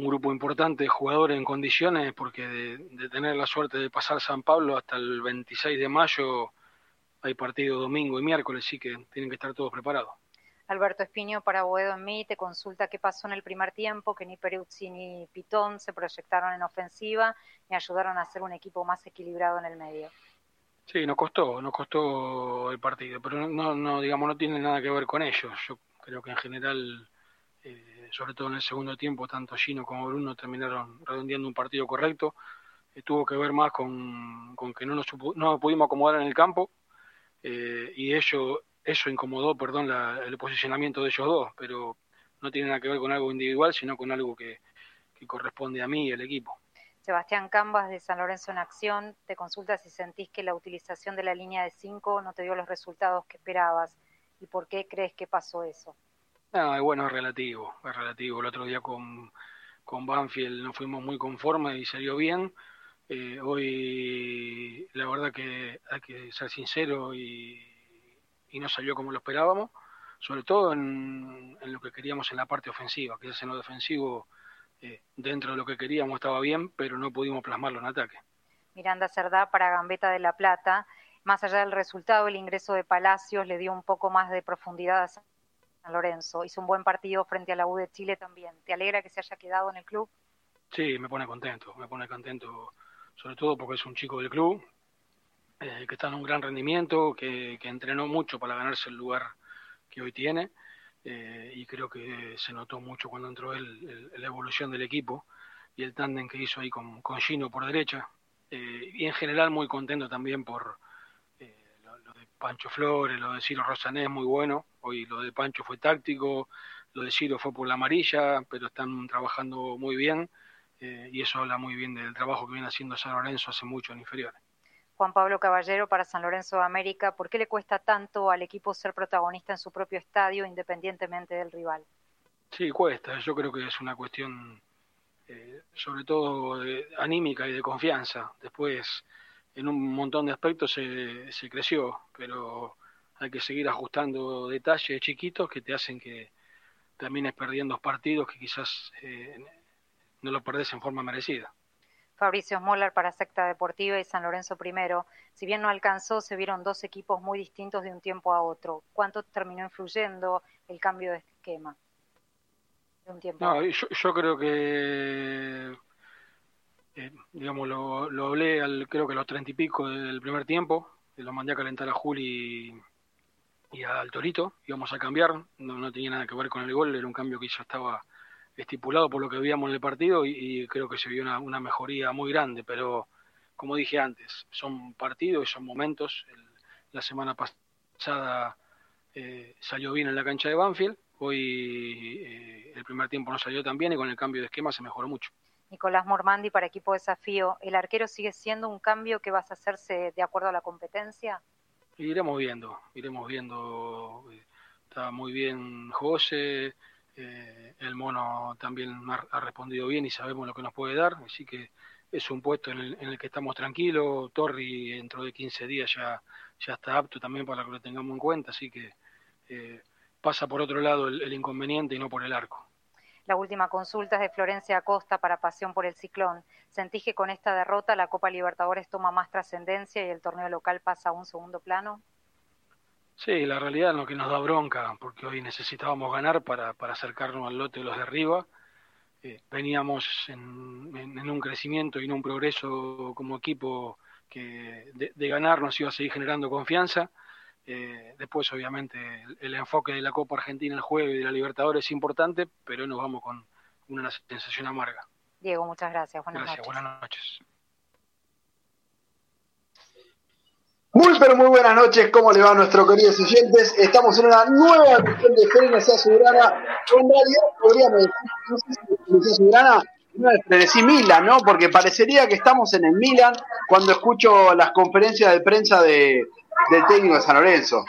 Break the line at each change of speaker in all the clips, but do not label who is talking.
un grupo importante de jugadores en condiciones, porque de, tener la suerte de pasar San Pablo hasta el 26 de mayo hay partido domingo y miércoles, sí que tienen que estar todos preparados.
Alberto Espiño para Boedo en mí te consulta qué pasó en el primer tiempo, que ni Peruzzi ni Pitón se proyectaron en ofensiva y ayudaron a hacer un equipo más equilibrado en el medio.
Sí, nos costó, nos costó el partido, pero no, no digamos, no tiene nada que ver con ellos. Yo creo que en general sobre todo en el segundo tiempo, tanto Gino como Bruno terminaron redondeando un partido correcto. Eh, tuvo que ver más con, que no nos, no pudimos acomodar en el campo eh, y ello, eso incomodó perdón, el posicionamiento de ellos dos, pero no tiene nada que ver con algo individual, sino con algo que, que corresponde a mí y al equipo.
Sebastián Cambas de San Lorenzo en Acción te consulta si sentís que la utilización de la línea de 5 no te dio los resultados que esperabas y por qué crees que pasó eso.
No, bueno, es relativo, es relativo. El otro día con, con Banfield nos fuimos muy conformes y salió bien. Eh, hoy la verdad que hay que ser sincero y, y no salió como lo esperábamos, sobre todo en, en, lo que queríamos en la parte ofensiva, que es en lo defensivo, eh, dentro de lo que queríamos estaba bien, pero no pudimos plasmarlo en ataque.
Miranda Cerdá para Gambeta de la Plata. Más allá del resultado, el ingreso de Palacios le dio un poco más de profundidad a San Lorenzo. Hizo un buen partido frente a la U de Chile también. ¿Te alegra que se haya quedado en el club?
Sí, me pone contento, me pone contento, sobre todo porque es un chico del club, eh, que está en un gran rendimiento, que, entrenó mucho para ganarse el lugar que hoy tiene, eh, y creo que se notó mucho cuando entró él, la evolución del equipo y el tándem que hizo ahí con, con Gino por derecha, eh, y en general muy contento también por Pancho Flores, lo de Ciro Rosanés muy bueno, hoy lo de Pancho fue táctico, lo de Ciro fue por la amarilla, pero están trabajando muy bien eh, y eso habla muy bien del trabajo que viene haciendo San Lorenzo hace mucho en inferiores.
Juan Pablo Caballero para San Lorenzo de América, ¿por qué le cuesta tanto al equipo ser protagonista en su propio estadio independientemente del rival?
Sí, cuesta, yo creo que es una cuestión eh, sobre todo de, anímica y de confianza. Después en un montón de aspectos se, se creció, pero hay que seguir ajustando detalles chiquitos que te hacen que termines perdiendo partidos que quizás eh, no lo perdés en forma merecida.
Fabricio Moller para Secta Deportiva y San Lorenzo primero. Si bien no alcanzó, se vieron dos equipos muy distintos de un tiempo a otro. ¿Cuánto terminó influyendo el cambio de esquema?
De un tiempo no, yo, yo, creo que eh, digamos, lo, lo hablé al, creo que a los treinta y pico del primer tiempo, lo mandé a calentar a Juli y, al Torito, íbamos a cambiar, no, no, tenía nada que ver con el gol, era un cambio que ya estaba estipulado por lo que veíamos en el partido y, creo que se vio una, mejoría muy grande, pero como dije antes, son partidos y son momentos. la semana pasada eh, salió bien en la cancha de Banfield, hoy eh, el primer tiempo no salió tan bien y con el cambio de esquema se mejoró mucho.
Nicolás Mormandi para equipo desafío, ¿el arquero sigue siendo un cambio que vas a hacerse de acuerdo a la competencia?
Iremos viendo, iremos viendo. Está muy bien José, eh, el mono también ha, respondido bien y sabemos lo que nos puede dar, así que es un puesto en el, que estamos tranquilos. Torri dentro de 15 días ya, ya está apto también para que lo tengamos en cuenta, así que eh, pasa por otro lado el inconveniente y no por el arco.
La última consulta es de Florencia Acosta para Pasión por el Ciclón. ¿Sentís que con esta derrota la Copa Libertadores toma más trascendencia y el torneo local pasa a un segundo plano?
Sí, la realidad es lo que nos da bronca, porque hoy necesitábamos ganar para, acercarnos al lote de los de arriba. Eh, veníamos en, un crecimiento y en un progreso como equipo que de, de ganar nos iba a seguir generando confianza eh, después, obviamente, el, enfoque de la Copa Argentina, el juego y de la Libertadores es importante, pero nos vamos con una sensación amarga.
Diego, muchas gracias. Buenas gracias, buenas noches.
Muy pero muy buenas noches, ¿cómo le va a nuestros queridos oyentes? Estamos en una nueva edición de Frenes Azulgrana, en realidad podríamos decir, no sé decir Milan, ¿no? Porque parecería que estamos en el Milan cuando escucho las conferencias de prensa de, del técnico de San Lorenzo.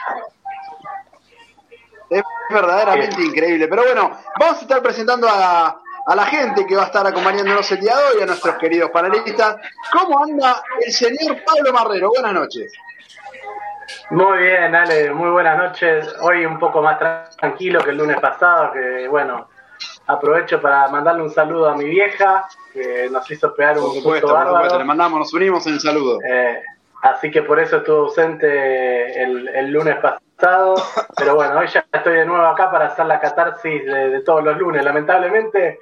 Es verdaderamente increíble. Pero bueno, vamos a estar presentando a, a la gente que va a estar acompañándonos el día de hoy, a nuestros queridos panelistas. ¿Cómo anda el señor Pablo Marrero? Buenas noches.
Muy bien, Ale, muy buenas noches. Hoy un poco más tranquilo que el lunes pasado, que bueno, aprovecho para mandarle un saludo a mi vieja, que nos hizo pegar un
por supuesto, por supuesto, le mandamos, nos unimos en saludo.
Eh, así que por eso estuve ausente el, el, lunes pasado, pero bueno, hoy ya estoy de nuevo acá para hacer la catarsis de, de todos los lunes. Lamentablemente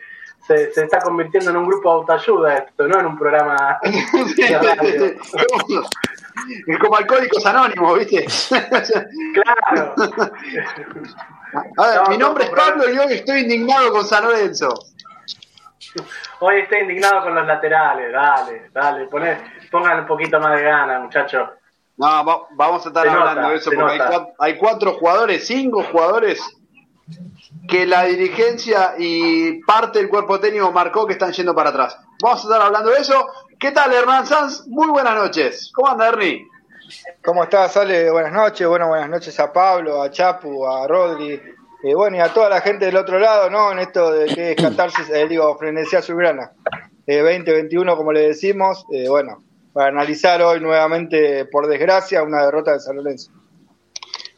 se, se, está convirtiendo en un grupo de autoayuda esto, no en un programa de radio.
como alcohólicos anónimos, ¿viste?
claro.
A ver, mi nombre es Pablo y hoy estoy indignado con San Lorenzo.
Hoy estoy indignado con los laterales, dale, dale, poné, pongan un poquito más de gana, muchachos.
No, va, vamos a estar
Se
hablando
nota,
de eso porque hay cuatro, hay cuatro jugadores, cinco jugadores que la dirigencia y parte del cuerpo técnico marcó que están yendo para atrás. Vamos a estar hablando de eso. ¿Qué tal, Hernán Sanz? Muy buenas noches. ¿Cómo anda, Ernie?
¿Cómo estás, Ale? Buenas noches. Bueno, buenas noches a Pablo, a Chapu, a Rodri, eh, bueno, y a toda la gente del otro lado, ¿no? En esto de que es catarsis, eh, digo, frenesía azulgrana. Eh, 2021, como le decimos, eh, bueno, para analizar hoy nuevamente, por desgracia, una derrota de San Lorenzo.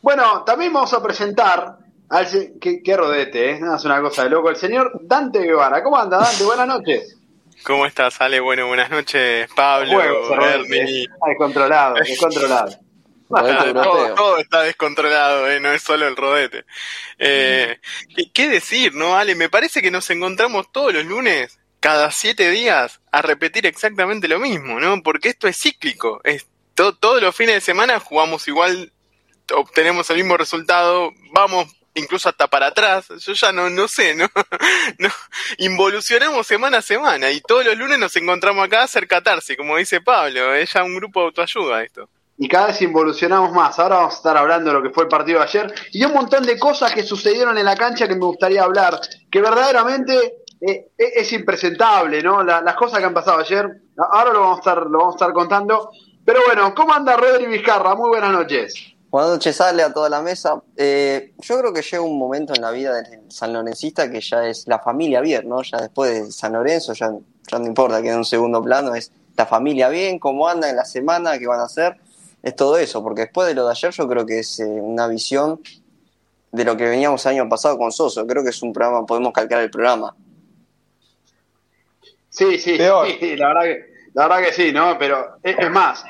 Bueno, también vamos a presentar al se- qué, qué rodete, ¿eh? Es una cosa de loco. El señor Dante Guevara. ¿Cómo anda, Dante? Buenas noches.
¿Cómo estás, Ale? Bueno, buenas noches, Pablo, Ernie.
¿eh? Descontrolado, descontrolado.
Todo, todo está descontrolado, ¿eh? no es solo el rodete. Eh, ¿qué, qué decir, no, Ale? Me parece que nos encontramos todos los lunes, cada siete días, a repetir exactamente lo mismo, ¿no? Porque esto es cíclico. Es to- todos los fines de semana jugamos igual, obtenemos el mismo resultado, vamos incluso hasta para atrás. Yo ya no, no sé, ¿no? involucionamos semana a semana y todos los lunes nos encontramos acá a hacer catarse, como dice Pablo. Es ya un grupo de autoayuda esto.
y cada vez involucionamos más. Ahora vamos a estar hablando de lo que fue el partido de ayer y un montón de cosas que sucedieron en la cancha que me gustaría hablar, que verdaderamente eh, es, es impresentable, ¿no? La- las cosas que han pasado ayer, ahora lo vamos a estar, lo vamos a estar contando. Pero bueno, ¿cómo anda Rodri Vizcarra? Muy buenas noches.
Buenas noches, Ale, a toda la mesa. Eh, yo creo que llega un momento en la vida del San Lorencista que ya es la familia bien, ¿no? Ya después de San Lorenzo, ya, ya no importa, queda en un segundo plano, es la familia bien, cómo anda en la semana, qué van a hacer, es todo eso, porque después de lo de ayer yo creo que es eh, una visión de lo que veníamos el año pasado con Soso, creo que es un programa, podemos calcar el programa.
Sí, sí,
Peor.
sí, la verdad que, la verdad que sí, ¿no? Pero es, es más,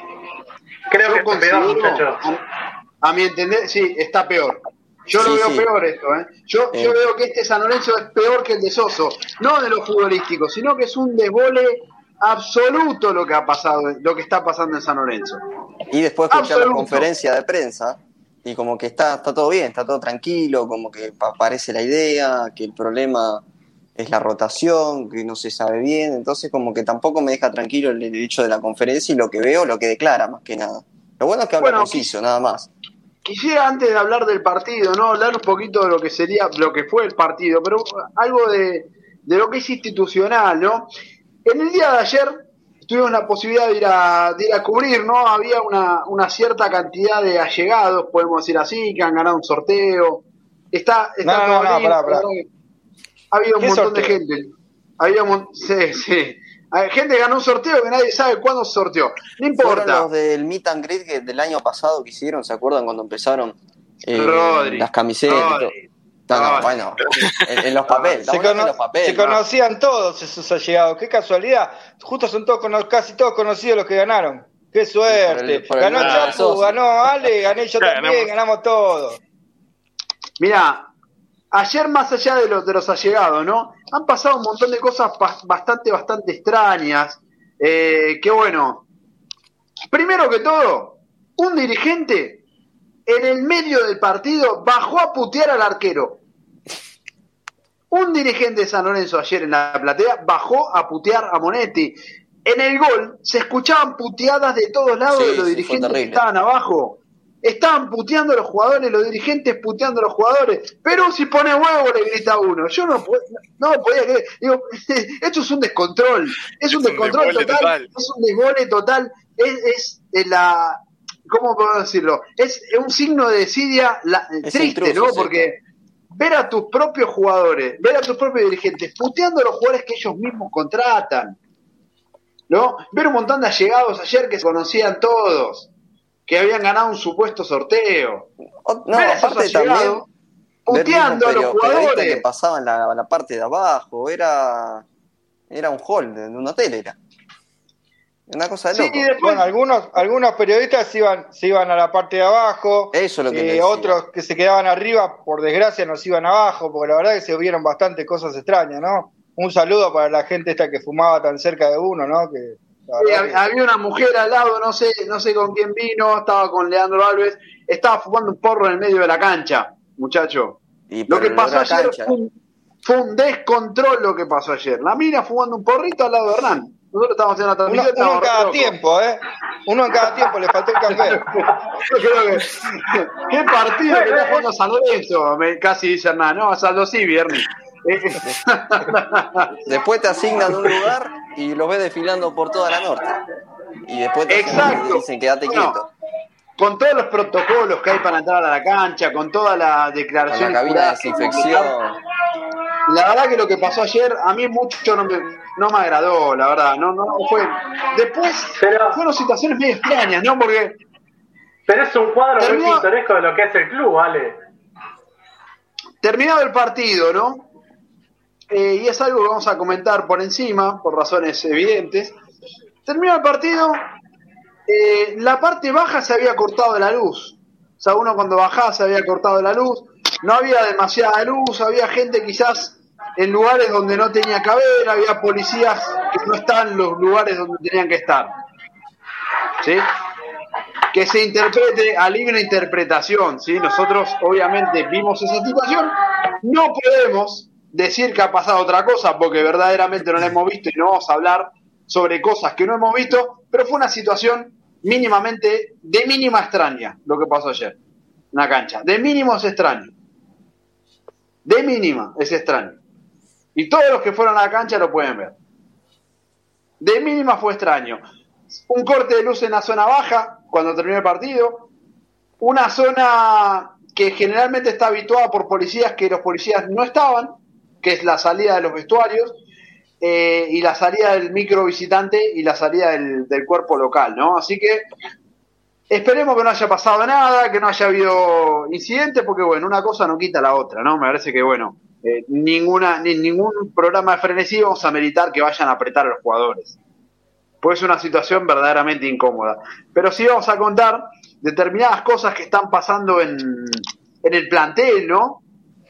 Creo
yo
que peor,
considero,
muchachos.
a, a mi entender, sí, está peor. Yo lo veo
sí.
peor esto, ¿eh? Yo,
Eh.
yo veo que este San Lorenzo es peor que el de Soso, no de lo futbolístico, sino que es un desbole absoluto lo que ha pasado, lo que está pasando en San Lorenzo.
Y después escuchar la conferencia de prensa y como que está, está todo bien, está todo tranquilo, como que pa- aparece la idea, que el problema es la rotación, que no se sabe bien, entonces como que tampoco me deja tranquilo el hecho de la conferencia y lo que veo, lo que declara más que nada. Lo bueno es que habla
Bueno,
conciso, nada más.
Quisiera antes de hablar del partido, ¿no? Hablar un poquito de lo que sería, lo que fue el partido, pero algo de, de lo que es institucional, ¿no? En el día de ayer tuvimos la posibilidad de ir a, de ir a cubrir, ¿no? Había una, una cierta cantidad de allegados, podemos decir así, que han ganado un sorteo. Está, está
No, no, no,
lindo,
pará, pará.
La verdad que Ha habido un
¿Qué
montón de gente. Había un sí, sí. Hay gente que ganó un sorteo que nadie sabe cuándo se sorteó. No
Fueron
importa.
los del Meet and Greet que del año pasado que hicieron, ¿se acuerdan cuando empezaron eh,
Rodri,
las camisetas?
Rodri,
No, no,
Rodri.
bueno, en, en los papeles,
Se, cono-
de los papeles.
se
¿no?
conocían todos esos allegados. Qué casualidad. Justo son todos casi todos conocidos los que ganaron. Qué suerte.
Por el- por el
ganó Chapu, ganó Ale, gané yo también, ganamos todos.
Mira, ayer más allá de los, de los allegados, ¿no? Han pasado un montón de cosas ba- bastante, bastante extrañas. Eh, que bueno, primero que todo, un dirigente en el medio del partido bajó a putear al arquero. Un dirigente de San Lorenzo ayer en la platea bajó a putear a Monetti. En el gol se escuchaban puteadas de todos lados
Sí,
de los dirigentes que estaban abajo. Estaban puteando a los jugadores, los dirigentes puteando a los jugadores. Pero si pone huevo, le grita uno. Yo no, no podía creer. Digo, esto es un descontrol. Es un
un
descontrol total,
total.
Es un desbole total. Es, es la. ¿Cómo puedo decirlo? Es un signo de desidia la- triste,
intruso,
¿no?
sí.
Porque ver a tus propios jugadores, ver a tus propios dirigentes puteando a los jugadores que ellos mismos contratan. ¿No? Ver un montón de allegados ayer que se conocían todos, que habían ganado un supuesto sorteo.
O- No,
esos
aparte también
puteando a los jugadores.
que pasaban la, la parte de abajo, era, era un hall de un hotel, era. Una cosa de
Sí,
loco.
y después, bueno, algunos, algunos periodistas se iban, se iban a la parte de abajo,
Eso es lo que
eh, otros que se quedaban arriba, por desgracia, nos iban abajo, porque la verdad que se vieron bastante cosas extrañas, ¿no? Un saludo para la gente esta que fumaba tan cerca de uno, ¿no? Que,
Sí, había una mujer al lado, no sé, no sé con quién vino, estaba con Leandro Alves, estaba fumando un porro en el medio de la cancha, muchacho.
Y
Lo que pasó ayer fue un, fue un descontrol lo que pasó ayer. La mina fumando un porrito al lado de Hernán. Nosotros estábamos haciendo la transmisión.
uno en cada tiempo, ¿eh? Uno en cada tiempo, le faltó el café.
Yo creo que. ¿Qué partido que está jugando San Lorenzo? Me, casi dice Hernán. No, Saldo sí, viernes.
Después te asignan un lugar y los ves desfilando por toda la norte. Y después te, dicen quédate
Bueno,
quieto.
con todos los protocolos que hay para entrar a la cancha, con toda la
Con
declaración.
la cabina de desinfección.
La verdad que lo que pasó ayer a mí mucho no me, no me agradó, la verdad. No, no fue. Después
Pero-
fueron situaciones medio extrañas, ¿no? Porque
Pero es un cuadro muy pintoresco de lo que es el club, ¿vale?
terminado el partido, ¿no? Eh, y es algo que vamos a comentar por encima, por razones evidentes. Terminado el partido, eh, la parte baja se había cortado de la luz. O sea, uno cuando bajaba se había cortado la luz. No había demasiada luz, había gente quizás en lugares donde no tenía que había policías que no estaban en los lugares donde tenían que estar. ¿Sí? que se interprete a libre interpretación, ¿sí? Nosotros obviamente vimos esa situación, no podemos decir que ha pasado otra cosa porque verdaderamente no la hemos visto y no vamos a hablar sobre cosas que no hemos visto, pero fue una situación mínimamente, de mínima extraña lo que pasó ayer, una cancha, de mínimo es extraño, de mínima es extraño, y todos los que fueron a la cancha lo pueden ver, de mínima fue extraño, un corte de luz en la zona baja cuando terminó el partido, una zona que generalmente está habituada por policías que los policías no estaban, que es la salida de los vestuarios, eh, y la salida del micro visitante y la salida del, cuerpo local, ¿no? Así que esperemos que no haya pasado nada, que no haya habido incidentes, porque bueno, una cosa no quita la otra, ¿no? Me parece que bueno, eh, ninguna, ni ningún programa de frenesí vamos a meritar que vayan a apretar a los jugadores pues es una situación verdaderamente incómoda. Pero sí vamos a contar determinadas cosas que están pasando en, en el plantel, ¿no?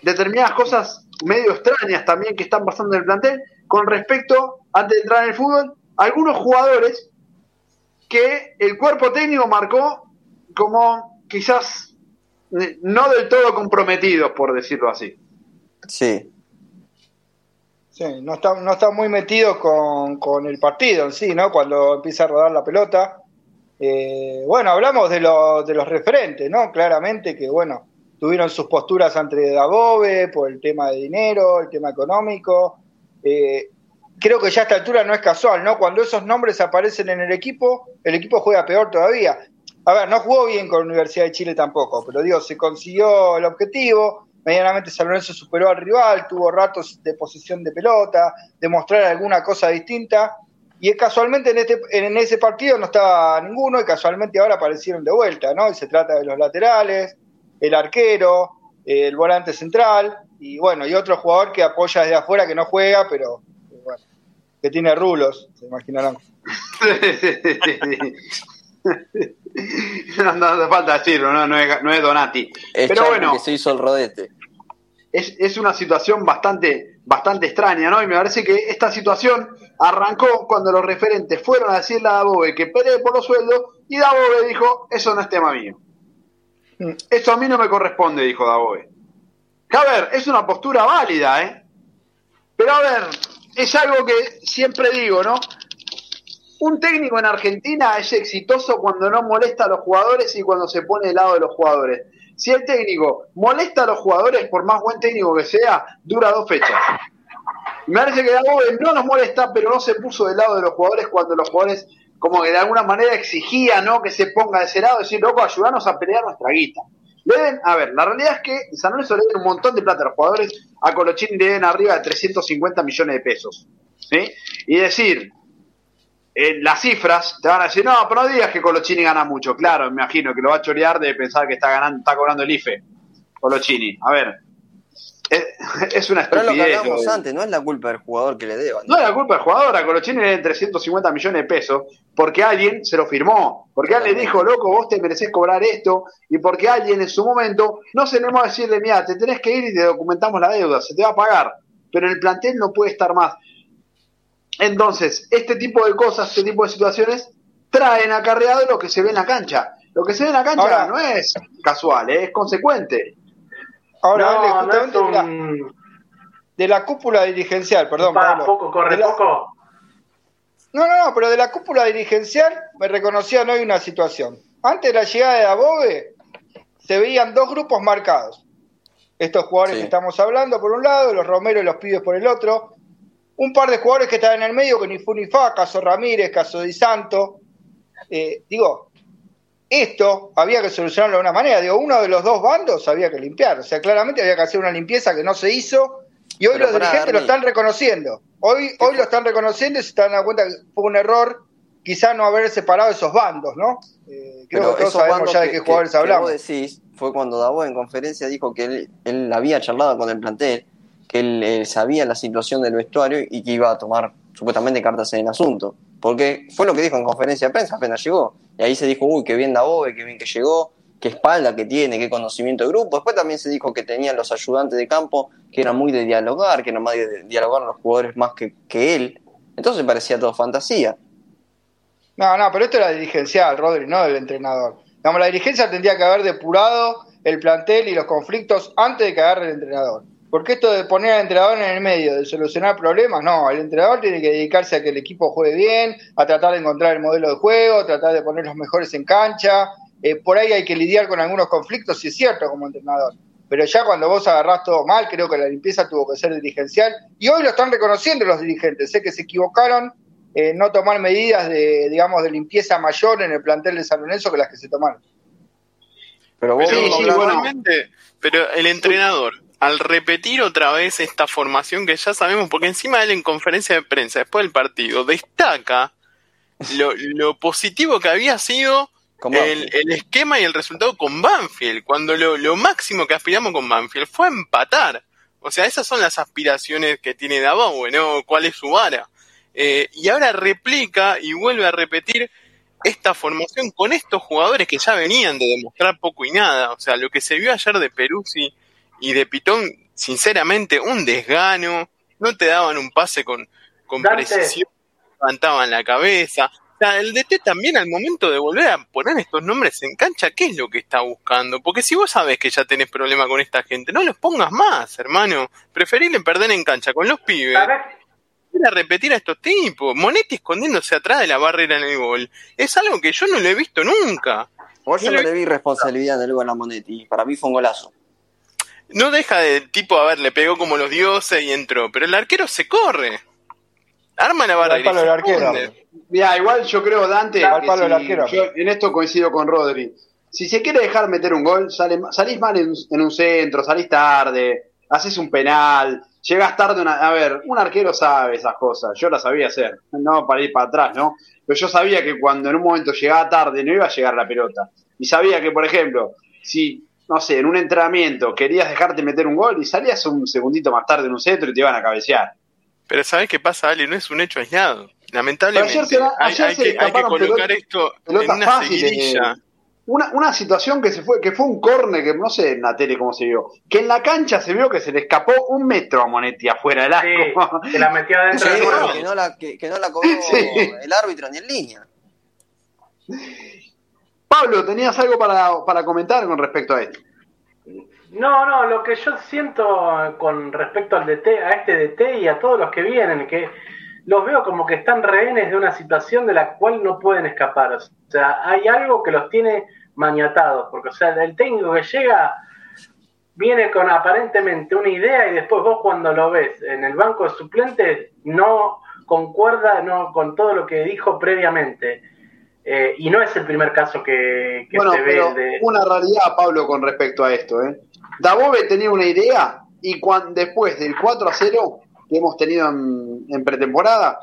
Determinadas cosas medio extrañas también que están pasando en el plantel con respecto, antes de entrar en el fútbol, a algunos jugadores que el cuerpo técnico marcó como quizás eh, no del todo comprometidos, por decirlo así.
Sí.
Sí, no está, no está muy metido con, con el partido en sí, ¿no? Cuando empieza a rodar la pelota. Eh, bueno, hablamos de, lo- de los referentes, ¿no? Claramente que, bueno, tuvieron sus posturas ante Dabove por el tema de dinero, el tema económico. Eh, creo que ya a esta altura no es casual, ¿no? Cuando esos nombres aparecen en el equipo, el equipo juega peor todavía. A ver, no jugó bien con la Universidad de Chile tampoco, pero digo, se consiguió el objetivo, medianamente San Lorenzo superó al rival, tuvo ratos de posesión de pelota, de mostrar alguna cosa distinta, y casualmente en, este, en ese partido no estaba ninguno, y casualmente ahora aparecieron de vuelta, ¿no? Y se trata de los laterales, el arquero, el volante central, y bueno, y otro jugador que apoya desde afuera que no juega, pero eh, bueno, que tiene rulos, se imaginarán.
no, no hace falta decirlo, no, no, es, no es Donati.
Es
Pero bueno,
que se hizo el rodete.
es, es una situación bastante, bastante extraña, ¿no? Y me parece que esta situación arrancó cuando los referentes fueron a decirle a Dabove que pelee por los sueldos y Dabove dijo, eso no es tema mío.
Mm.
Eso a mí no me corresponde, dijo Dabove. Que, a ver, es una postura válida, ¿eh? Pero a ver, es algo que siempre digo, ¿no? Un técnico en Argentina es exitoso cuando no molesta a los jugadores y cuando se pone del lado de los jugadores. Si el técnico molesta a los jugadores, por más buen técnico que sea, dura dos fechas. Me parece que Dabove no nos molesta, pero no se puso del lado de los jugadores cuando los jugadores como que de alguna manera exigían ¿no? que se ponga de ese lado, decir, loco, ayúdanos a pelear nuestra guita. Le deben, a ver, la realidad es que San Lorenzo le deben un montón de plata a los jugadores, a Colochini le deben arriba de 350 millones de pesos. ¿sí? Y decir, en las cifras, te van a decir, no, pero no digas que Colochini gana mucho. Claro, me imagino que lo va a chorear de pensar que está ganando, está cobrando el IFE. Colochini. A ver, es, una
Pero
estupidez.
es lo que hablamos antes, no es la culpa del jugador que le deban.
No es la culpa del jugador, a Colochini le den 350 millones de pesos porque alguien se lo firmó, porque alguien le dijo, loco, vos te mereces cobrar esto, y porque alguien en su momento no se animó a decirle, mira, te tenés que ir y te documentamos la deuda, se te va a pagar, pero el plantel no puede estar más. Entonces, este tipo de cosas, este tipo de situaciones, traen acarreado lo que se ve en la cancha. Lo que se ve en la cancha
Ahora-
no es casual, ¿eh? es consecuente.
Ahora, Ale,
no, no es
justamente de, la,
un...
de la cúpula dirigencial, perdón, Pablo.
poco, corre
la-
poco.
No, no, no, pero de la cúpula dirigencial me reconocían hoy una situación. Antes de la llegada de Above, se veían dos grupos marcados. Estos jugadores
Sí.
que estamos hablando por un lado, los Romero y los Pibes por el otro. Un par de jugadores que estaban en el medio, que ni fu ni fa, caso Ramírez, caso Di Santo. Eh, digo, esto había que solucionarlo de una manera. Digo, uno de los dos bandos había que limpiar. O sea, claramente había que hacer una limpieza que no se hizo. Y hoy
Pero
los dirigentes lo están reconociendo. Hoy, hoy lo están reconociendo y se están dando cuenta que fue un error quizá no haber separado esos bandos, ¿no? Eh, creo
Pero
que todos sabemos ya de
que-
qué
que-
jugadores
que
hablamos.
vos decís fue cuando Davo en conferencia dijo que él, él había charlado con el plantel, que él sabía la situación del vestuario y que iba a tomar supuestamente cartas en el asunto. Porque fue lo que dijo en conferencia de prensa apenas llegó. Y ahí se dijo, uy, qué bien Davo, qué bien que llegó, qué espalda que tiene, qué conocimiento de grupo. Después también se dijo que tenían los ayudantes de campo que eran muy de dialogar, que eran más de los jugadores más que, que él. Entonces parecía todo fantasía.
No, no, pero esto era dirigencial, Rodri, no del entrenador. Digamos, la dirigencia tendría que haber depurado el plantel y los conflictos antes de que agarre el entrenador. Porque esto de poner al entrenador en el medio, de solucionar problemas, no, el entrenador tiene que dedicarse a que el equipo juegue bien, a tratar de encontrar el modelo de juego, a tratar de poner los mejores en cancha. Eh, por ahí hay que lidiar con algunos conflictos, si es cierto, como entrenador. Pero ya cuando vos agarrás todo mal, creo que la limpieza tuvo que ser dirigencial. Y hoy lo están reconociendo los dirigentes, sé que se equivocaron en no tomar medidas de, digamos, de limpieza mayor en el plantel de San Lorenzo que las que se tomaron.
Pero vos
Sí,
mismo
sí,
hablabas-
bueno.
Igualmente, pero el entrenador, al repetir otra vez esta formación que ya sabemos, porque encima él en conferencia de prensa, después del partido, destaca lo, lo positivo que había sido el esquema y el resultado con Banfield, cuando lo, lo máximo que aspiramos con Banfield fue empatar. O sea, esas son las aspiraciones que tiene Davao, ¿no? ¿Cuál es su vara? Eh, y ahora replica y vuelve a repetir esta formación con estos jugadores que ya venían de demostrar poco y nada. O sea, lo que se vio ayer de Peruzzi y de Pitón, sinceramente, un desgano. No te daban un pase con, con
Dante.
precisión, levantaban la cabeza. O sea, el DT también al momento de volver a poner estos nombres en cancha, ¿qué es lo que está buscando? Porque si vos sabés que ya tenés problema con esta gente, no los pongas más, hermano. Preferible perder en cancha con los pibes a repetir a estos tipos. Monetti escondiéndose atrás de la barrera en el gol. Es algo que yo no lo he visto nunca.
Vos yo
no le-
vi responsabilidad el gol a Monetti. Para mí fue un golazo.
No deja de tipo, a ver, le pegó como los dioses y entró. Pero el arquero se corre. Arma la
palo
se
del arquero.
Mira, igual yo creo, Dante,
Al
que
palo
si-
arquero.
yo en esto coincido con Rodri. Si se quiere dejar meter un gol, sale, salís mal en, en un centro, salís tarde, haces un penal, llegás tarde. Una, a ver, un arquero sabe esas cosas, yo las sabía hacer, no para ir para atrás, ¿no? Pero yo sabía que cuando en un momento llegaba tarde no iba a llegar la pelota. Y sabía que, por ejemplo, si, no sé, en un entrenamiento querías dejarte meter un gol y salías un segundito más tarde en un centro y te iban a cabecear.
Pero ¿sabés qué pasa, Ale? No es un hecho aislado. Lamentablemente,
ayer se la- ayer
hay
se
que, hay que colocar esto en una seguidilla.
eh. Una, una situación que se fue, que fue un córner, que no sé en la tele cómo se vio, que en la cancha se vio que se le escapó un metro a Monetti afuera del arco.
Sí, se la metió adentro
Sí,
del
que, no la, que, que no la cobró
Sí.
el árbitro ni en línea.
Pablo, ¿tenías algo para, para comentar con respecto a esto?
No, no, lo que yo siento con respecto al DT, a este DT y a todos los que vienen, que los veo como que están rehenes de una situación de la cual no pueden escapar. O sea, hay algo que los tiene maniatados, porque o sea, el técnico que llega viene con aparentemente una idea y después vos cuando lo ves en el banco de suplentes no concuerda no con todo lo que dijo previamente. Eh, y no es el primer caso que, que
bueno,
se ve
pero
de...
una realidad, Pablo, con respecto a esto. ¿eh? Dabove tenía una idea y cuan- después del 4 a 0 que hemos tenido en, en pretemporada,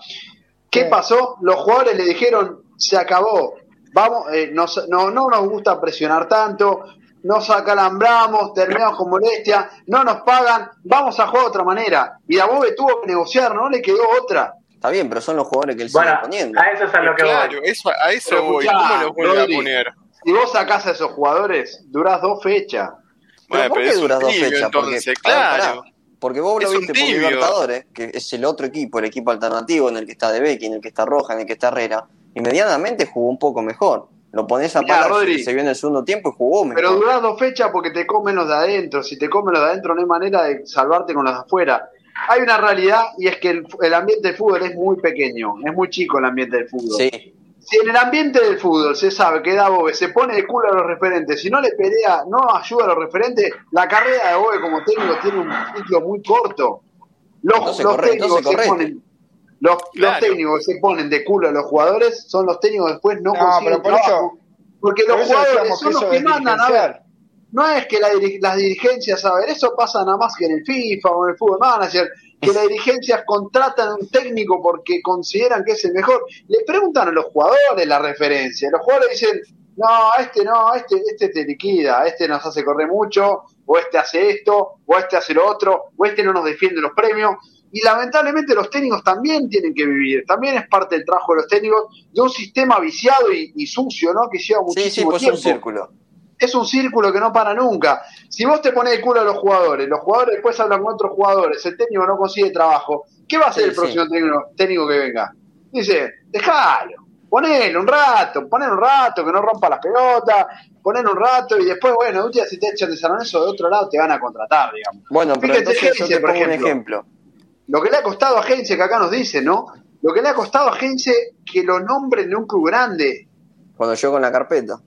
¿qué
Sí.
pasó? Los jugadores le dijeron, se acabó, vamos, eh, nos- no, no nos gusta presionar tanto, nos acalambramos, terminamos con molestia, no nos pagan, vamos a jugar de otra manera. Y Dabove tuvo que negociar, no le quedó otra.
Está bien, pero son los jugadores que él
Bueno,
sigue poniendo.
a eso es a lo que
Claro,
voy.
eso, a eso
Pero
voy.
escuchá,
¿Cómo los vuelve
Rodri,
a poner?
Si vos sacás a esos jugadores, durás dos fechas.
¿Pero ¿Pero por qué duras dos fechas? Porque,
claro.
pará, porque vos lo viste por. Libertadores, que es el otro equipo, el equipo alternativo en el que está De Becky, en el que está Roja, en el que está Herrera, y medianamente jugó un poco mejor. Lo pones a
Mirá,
que se vio en el segundo tiempo y jugó mejor.
Pero durás dos fechas porque te comen los de adentro. Si te comen los de adentro, no hay manera de salvarte con los de afuera. Hay una realidad y es que el, el ambiente del fútbol es muy pequeño, es muy chico el ambiente del fútbol.
Sí,
Si en el ambiente del fútbol se sabe que Dabove se pone de culo a los referentes, si no le pelea, no ayuda a los referentes, la carrera de Dabove como técnico tiene un ciclo muy corto. Los, los
corre-
técnicos se ponen, los, los técnicos que se ponen de culo a los jugadores son los técnicos que después no,
No,
consiguen
pero por
trabajo.
eso-
porque
Por
los jugadores
que
son los que
es
mandan, a ver. No es que la las dirigencias, a ver, eso pasa nada más que en el FIFA o en el Fútbol Manager, que las dirigencias contratan a un técnico porque consideran que es el mejor. Le preguntan a los jugadores la referencia. Los jugadores dicen, no, este no, este, este te liquida, este nos hace correr mucho, o este hace esto, o este hace lo otro, o este no nos defiende los premios. Y lamentablemente los técnicos también tienen que vivir, también es parte del trabajo de los técnicos, de un sistema viciado y, y sucio, ¿no? Que lleva
sí, sí,
muchísimo
pues es un círculo.
Es un círculo que no para nunca. Si vos te pones el culo a los jugadores, los jugadores después hablan con otros jugadores, el técnico no consigue trabajo, ¿qué va a hacer
Sí,
el próximo técnico, técnico que venga? Dice, déjalo, ponelo un rato, ponelo un rato, que no rompa las pelotas, ponelo un rato y después, bueno, última si te echan de San Lorenzo de otro lado te van a contratar, digamos.
Bueno, pero
Fíjate,
entonces yo
por
pongo un
ejemplo.
ejemplo.
Lo que le ha costado a Gense, que acá nos dice, ¿no? Lo que le ha costado a Gense que lo nombren en un club grande.
Cuando yo con la carpeta.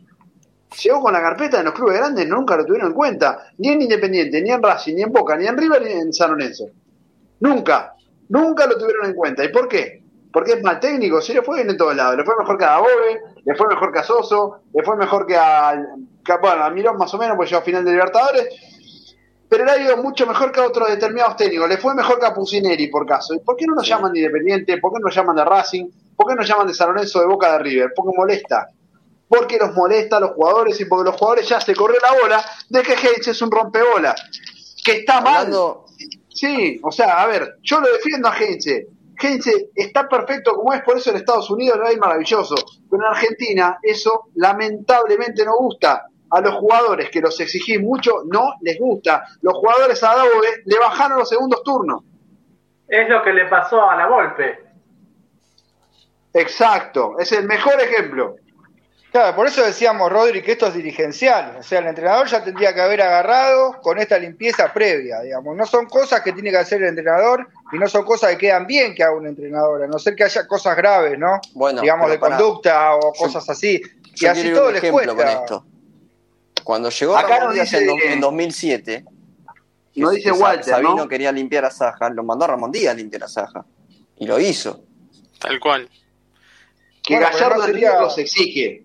Llegó con la carpeta en los clubes grandes, nunca lo tuvieron en cuenta, ni en Independiente, ni en Racing, ni en Boca, ni en River, ni en San Lorenzo. Nunca, nunca lo tuvieron en cuenta. ¿Y por qué? Porque es mal técnico, sí le fue bien en todos lados. Le fue mejor que a Dabove, le fue mejor que a Soso, le fue mejor que a, que bueno, a Mirón más o menos, pues llegó a final de Libertadores. Pero le ha ido mucho mejor que a otros determinados técnicos. Le fue mejor que a Pusineri, por caso. ¿Y por qué no
Sí.
llaman de Independiente? ¿Por qué no nos llaman de Racing? ¿Por qué no nos llaman de San Lorenzo, de Boca, de River? Porque molesta porque los molesta a los jugadores y porque los jugadores ya se corrió la bola de que Hayes es un rompebola. Que está mal.
Hablando,
Sí, o sea, a ver, yo lo defiendo a Heinze. Heinze está perfecto como es, por eso en Estados Unidos a ir maravilloso. Pero en Argentina eso lamentablemente no gusta. A los jugadores que los exigís mucho no les gusta. Los jugadores a Dabove le bajaron los segundos turnos.
Es lo que le pasó a la Volpe.
Exacto, es el mejor ejemplo.
Claro, por eso decíamos, Rodri, que esto es dirigencial. O sea, el entrenador ya tendría que haber agarrado con esta limpieza previa, digamos. No son cosas que tiene que hacer el entrenador y no son cosas que quedan bien que haga un entrenador, a no ser que haya cosas graves, ¿no?
Bueno,
digamos, de conducta o
Yo-
cosas así. Y
yo
así
quiero ir
todo
un
les
ejemplo
cuesta.
con esto. Cuando llegó
Acá
Ramón Díaz
dice
en, do-
que-
en 2007,
No dice Walter,
Sabino
¿no?
quería limpiar a Saja, lo mandó a Ramón Díaz a limpiar a Saja. Y lo hizo.
Tal cual.
que
Bueno,
Gallardo
no sería-
los exige.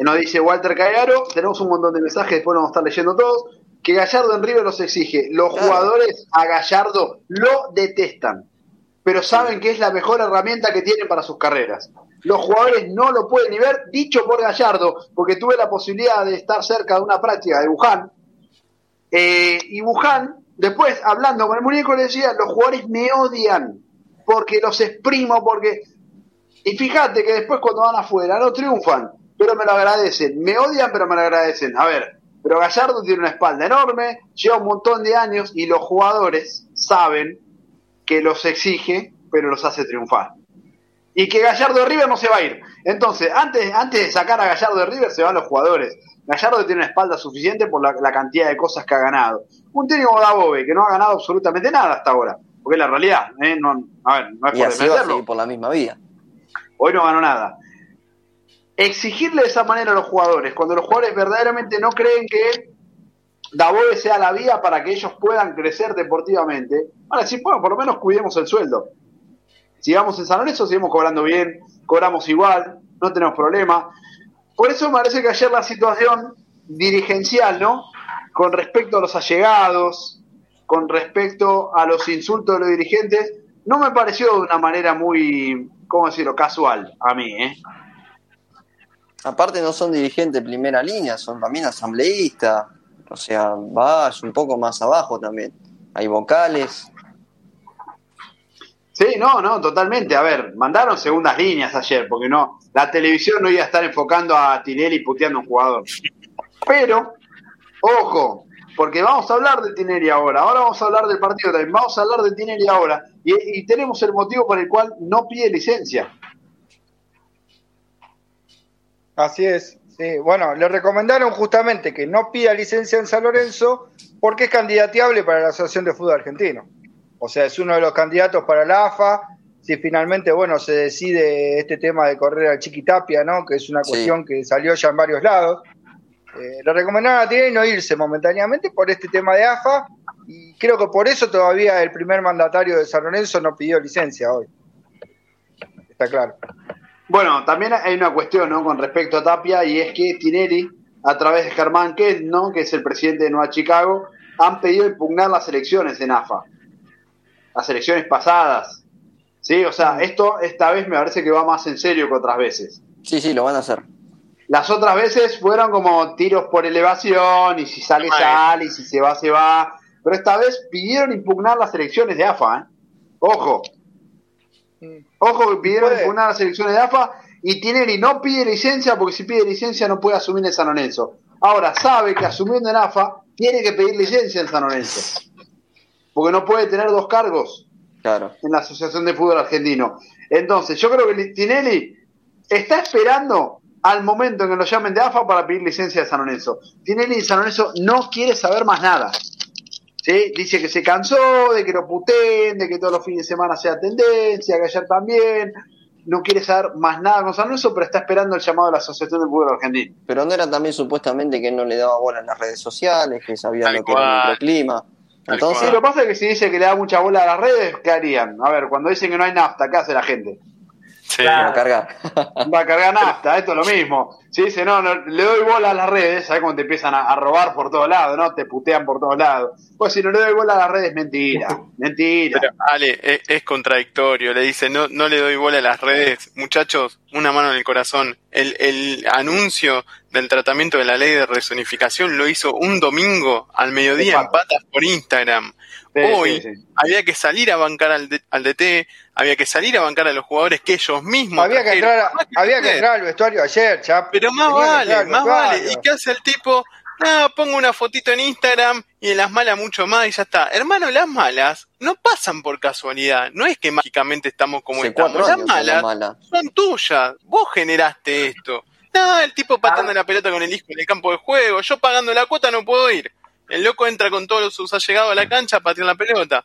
Nos dice Walter Cagaro, tenemos un montón de mensajes, después vamos a estar leyendo todos, que Gallardo en River los exige. Los
Claro.
jugadores a Gallardo lo detestan, pero saben que es la mejor herramienta que tienen para sus carreras. Los jugadores no lo pueden ni ver, dicho por Gallardo, porque tuve la posibilidad de estar cerca de una práctica de Wuhan, eh, y Wuhan, después hablando con el muñeco, le decía, los jugadores me odian, porque los exprimo, porque y fíjate que después cuando van afuera no triunfan, pero me lo agradecen. Me odian, pero me lo agradecen. A ver, pero Gallardo tiene una espalda enorme, lleva un montón de años y los jugadores saben que los exige, pero los hace triunfar. Y que Gallardo de River no se va a ir. Entonces, antes, antes de sacar a Gallardo de River se van los jugadores. Gallardo tiene una espalda suficiente por la, la cantidad de cosas que ha ganado. Un técnico como Dabove, que no ha ganado absolutamente nada hasta ahora. Porque es la realidad, ¿eh? no, a ver, no es
Y
por
así va a
defenderlo.
seguir por la misma vía.
Hoy no ganó nada. Exigirle de esa manera a los jugadores, cuando los jugadores verdaderamente no creen que Dabove sea la vía para que ellos puedan crecer deportivamente, ahora sí, bueno, por lo menos cuidemos el sueldo. Sigamos en San Lorenzo, seguimos cobrando bien, cobramos igual, no tenemos problema. Por eso me parece que ayer la situación dirigencial, ¿no? Con respecto a los allegados, con respecto a los insultos de los dirigentes, no me pareció de una manera muy, ¿cómo decirlo?, casual a mí, ¿eh?
Aparte no son dirigentes de primera línea, son también asambleístas. O sea, vas un poco más abajo también. Hay vocales.
Sí, no, no, totalmente. A ver, mandaron segundas líneas ayer, porque no, la televisión no iba a estar enfocando a Tinelli puteando a un jugador. Pero, ojo, porque vamos a hablar de Tinelli ahora, ahora vamos a hablar del partido también, vamos a hablar de Tinelli ahora, y, y tenemos el motivo por el cual no pide licencia.
Así es. Sí, bueno, le recomendaron justamente que no pida licencia en San Lorenzo porque es candidateable para la Asociación de Fútbol Argentino. O sea, es uno de los candidatos para la AFA. Si finalmente, bueno, se decide este tema de correr al Chiquitapia, ¿no? Que es una
Sí.
cuestión que salió ya en varios lados. Eh, le recomendaron a Tinelli no irse momentáneamente por este tema de AFA y creo que por eso todavía el primer mandatario de San Lorenzo no pidió licencia hoy. Está claro.
Bueno, también hay una cuestión ¿no? con respecto a Tapia y es que Tinelli, a través de Germán Kent, ¿no? que es el presidente de Nueva Chicago, han pedido impugnar las elecciones en AFA. Las elecciones pasadas. Sí, o sea, esto esta vez me parece que va más en serio que otras veces.
Sí, sí, lo van a hacer.
Las otras veces fueron como tiros por elevación y si sale, sale y si se va, se va. Pero esta vez pidieron impugnar las elecciones de AFA. ¿eh? Ojo, Ojo que pidieron
Puede.
impugnar las elecciones de AFA y Tinelli no pide licencia porque si pide licencia no puede asumir en San Lorenzo. Ahora sabe que asumiendo en AFA tiene que pedir licencia en San Lorenzo. Porque no puede tener dos cargos
Claro.
en la Asociación de Fútbol Argentino. Entonces, yo creo que Tinelli está esperando al momento en que lo llamen de AFA para pedir licencia de San Lorenzo. Tinelli de San Lorenzo no quiere saber más nada. ¿Sí? Dice que se cansó, de que lo puteen, de que todos los fines de semana sea tendencia, que ayer también. No quiere saber más nada con San Lorenzo, pero está esperando el llamado de la Asociación de Fútbol Argentino.
Pero no era también supuestamente que no le daba bola en las redes sociales, que sabía
Tal
lo que era el microclima.
Tal
Entonces,
Sí, lo que pasa es que si dice que le da mucha bola a las redes, ¿qué harían? A ver, cuando dicen que no hay nafta, ¿qué hace la gente?
Sí.
va a cargar.
Va a cargar nafta, esto es lo mismo. Si dice, no, no, le doy bola a las redes, ¿sabes cómo te empiezan a, a robar por todos lados, no? Te putean por todos lados. Pues si no le doy bola a las redes, mentira, mentira.
Pero Ale, es, es contradictorio. Le dice, no, no le doy bola a las redes. Muchachos, una mano en el corazón. El, el anuncio del tratamiento de la ley de resonificación lo hizo un domingo al mediodía en patas por Instagram.
Sí,
Hoy
sí, sí.
había que salir a bancar al, D- al DT, había que salir a bancar a los jugadores que ellos mismos.
Había que, entrar,
Más que
había que
ustedes.
entrar al vestuario ayer, chap.
Pero más
Tenía
vale, más vale. ¿Y qué hace el tipo? Nada, pongo una fotito en Instagram y en las malas mucho más y ya está. Hermano, las malas no pasan por casualidad. No es que mágicamente estamos como
Hace
estamos. Las malas son tuyas. Vos generaste esto. No, el tipo pateando la pelota con el hijo en el campo de juego. Yo pagando la cuota no puedo ir. El loco entra con todos sus allegados a la cancha a patear la pelota.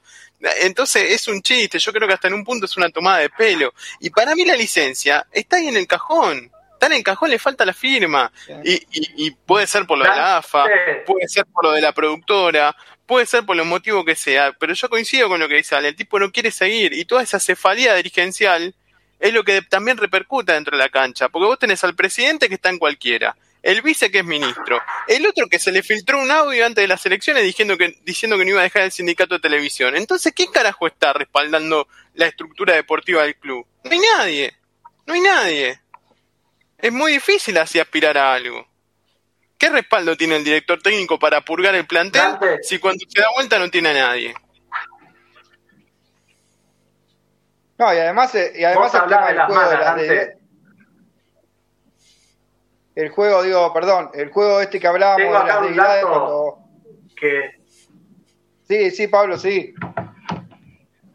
Entonces es un chiste. Yo creo que hasta en un punto es una tomada de pelo. Y para mí la licencia está ahí en el cajón. Está en el cajón, le falta la firma. Y, y, y puede ser por lo de la AFA, puede ser por lo de la productora, puede ser por los motivos que sea. Pero yo coincido con lo que dice Ale. El tipo no quiere seguir. Y toda esa cefalía dirigencial es lo que también repercuta dentro de la cancha. Porque vos tenés al presidente que está en cualquiera, el vice que es ministro, el otro que se le filtró un audio antes de las elecciones diciendo que, diciendo que no iba a dejar el sindicato de televisión. Entonces, ¿qué carajo está respaldando la estructura deportiva del club? No hay nadie. No hay nadie. Es muy difícil así aspirar a algo. ¿Qué respaldo tiene el director técnico para purgar el plantel
Dante.
si cuando se da vuelta no tiene a nadie?
No, y además, eh, y además el tema
de
del
las
juego de
malas,
las de-
Dante.
El juego, digo, perdón, el juego este que hablábamos
Tengo
de las
un
deidades
dato.
cuando...
Que
Sí, sí, Pablo, sí.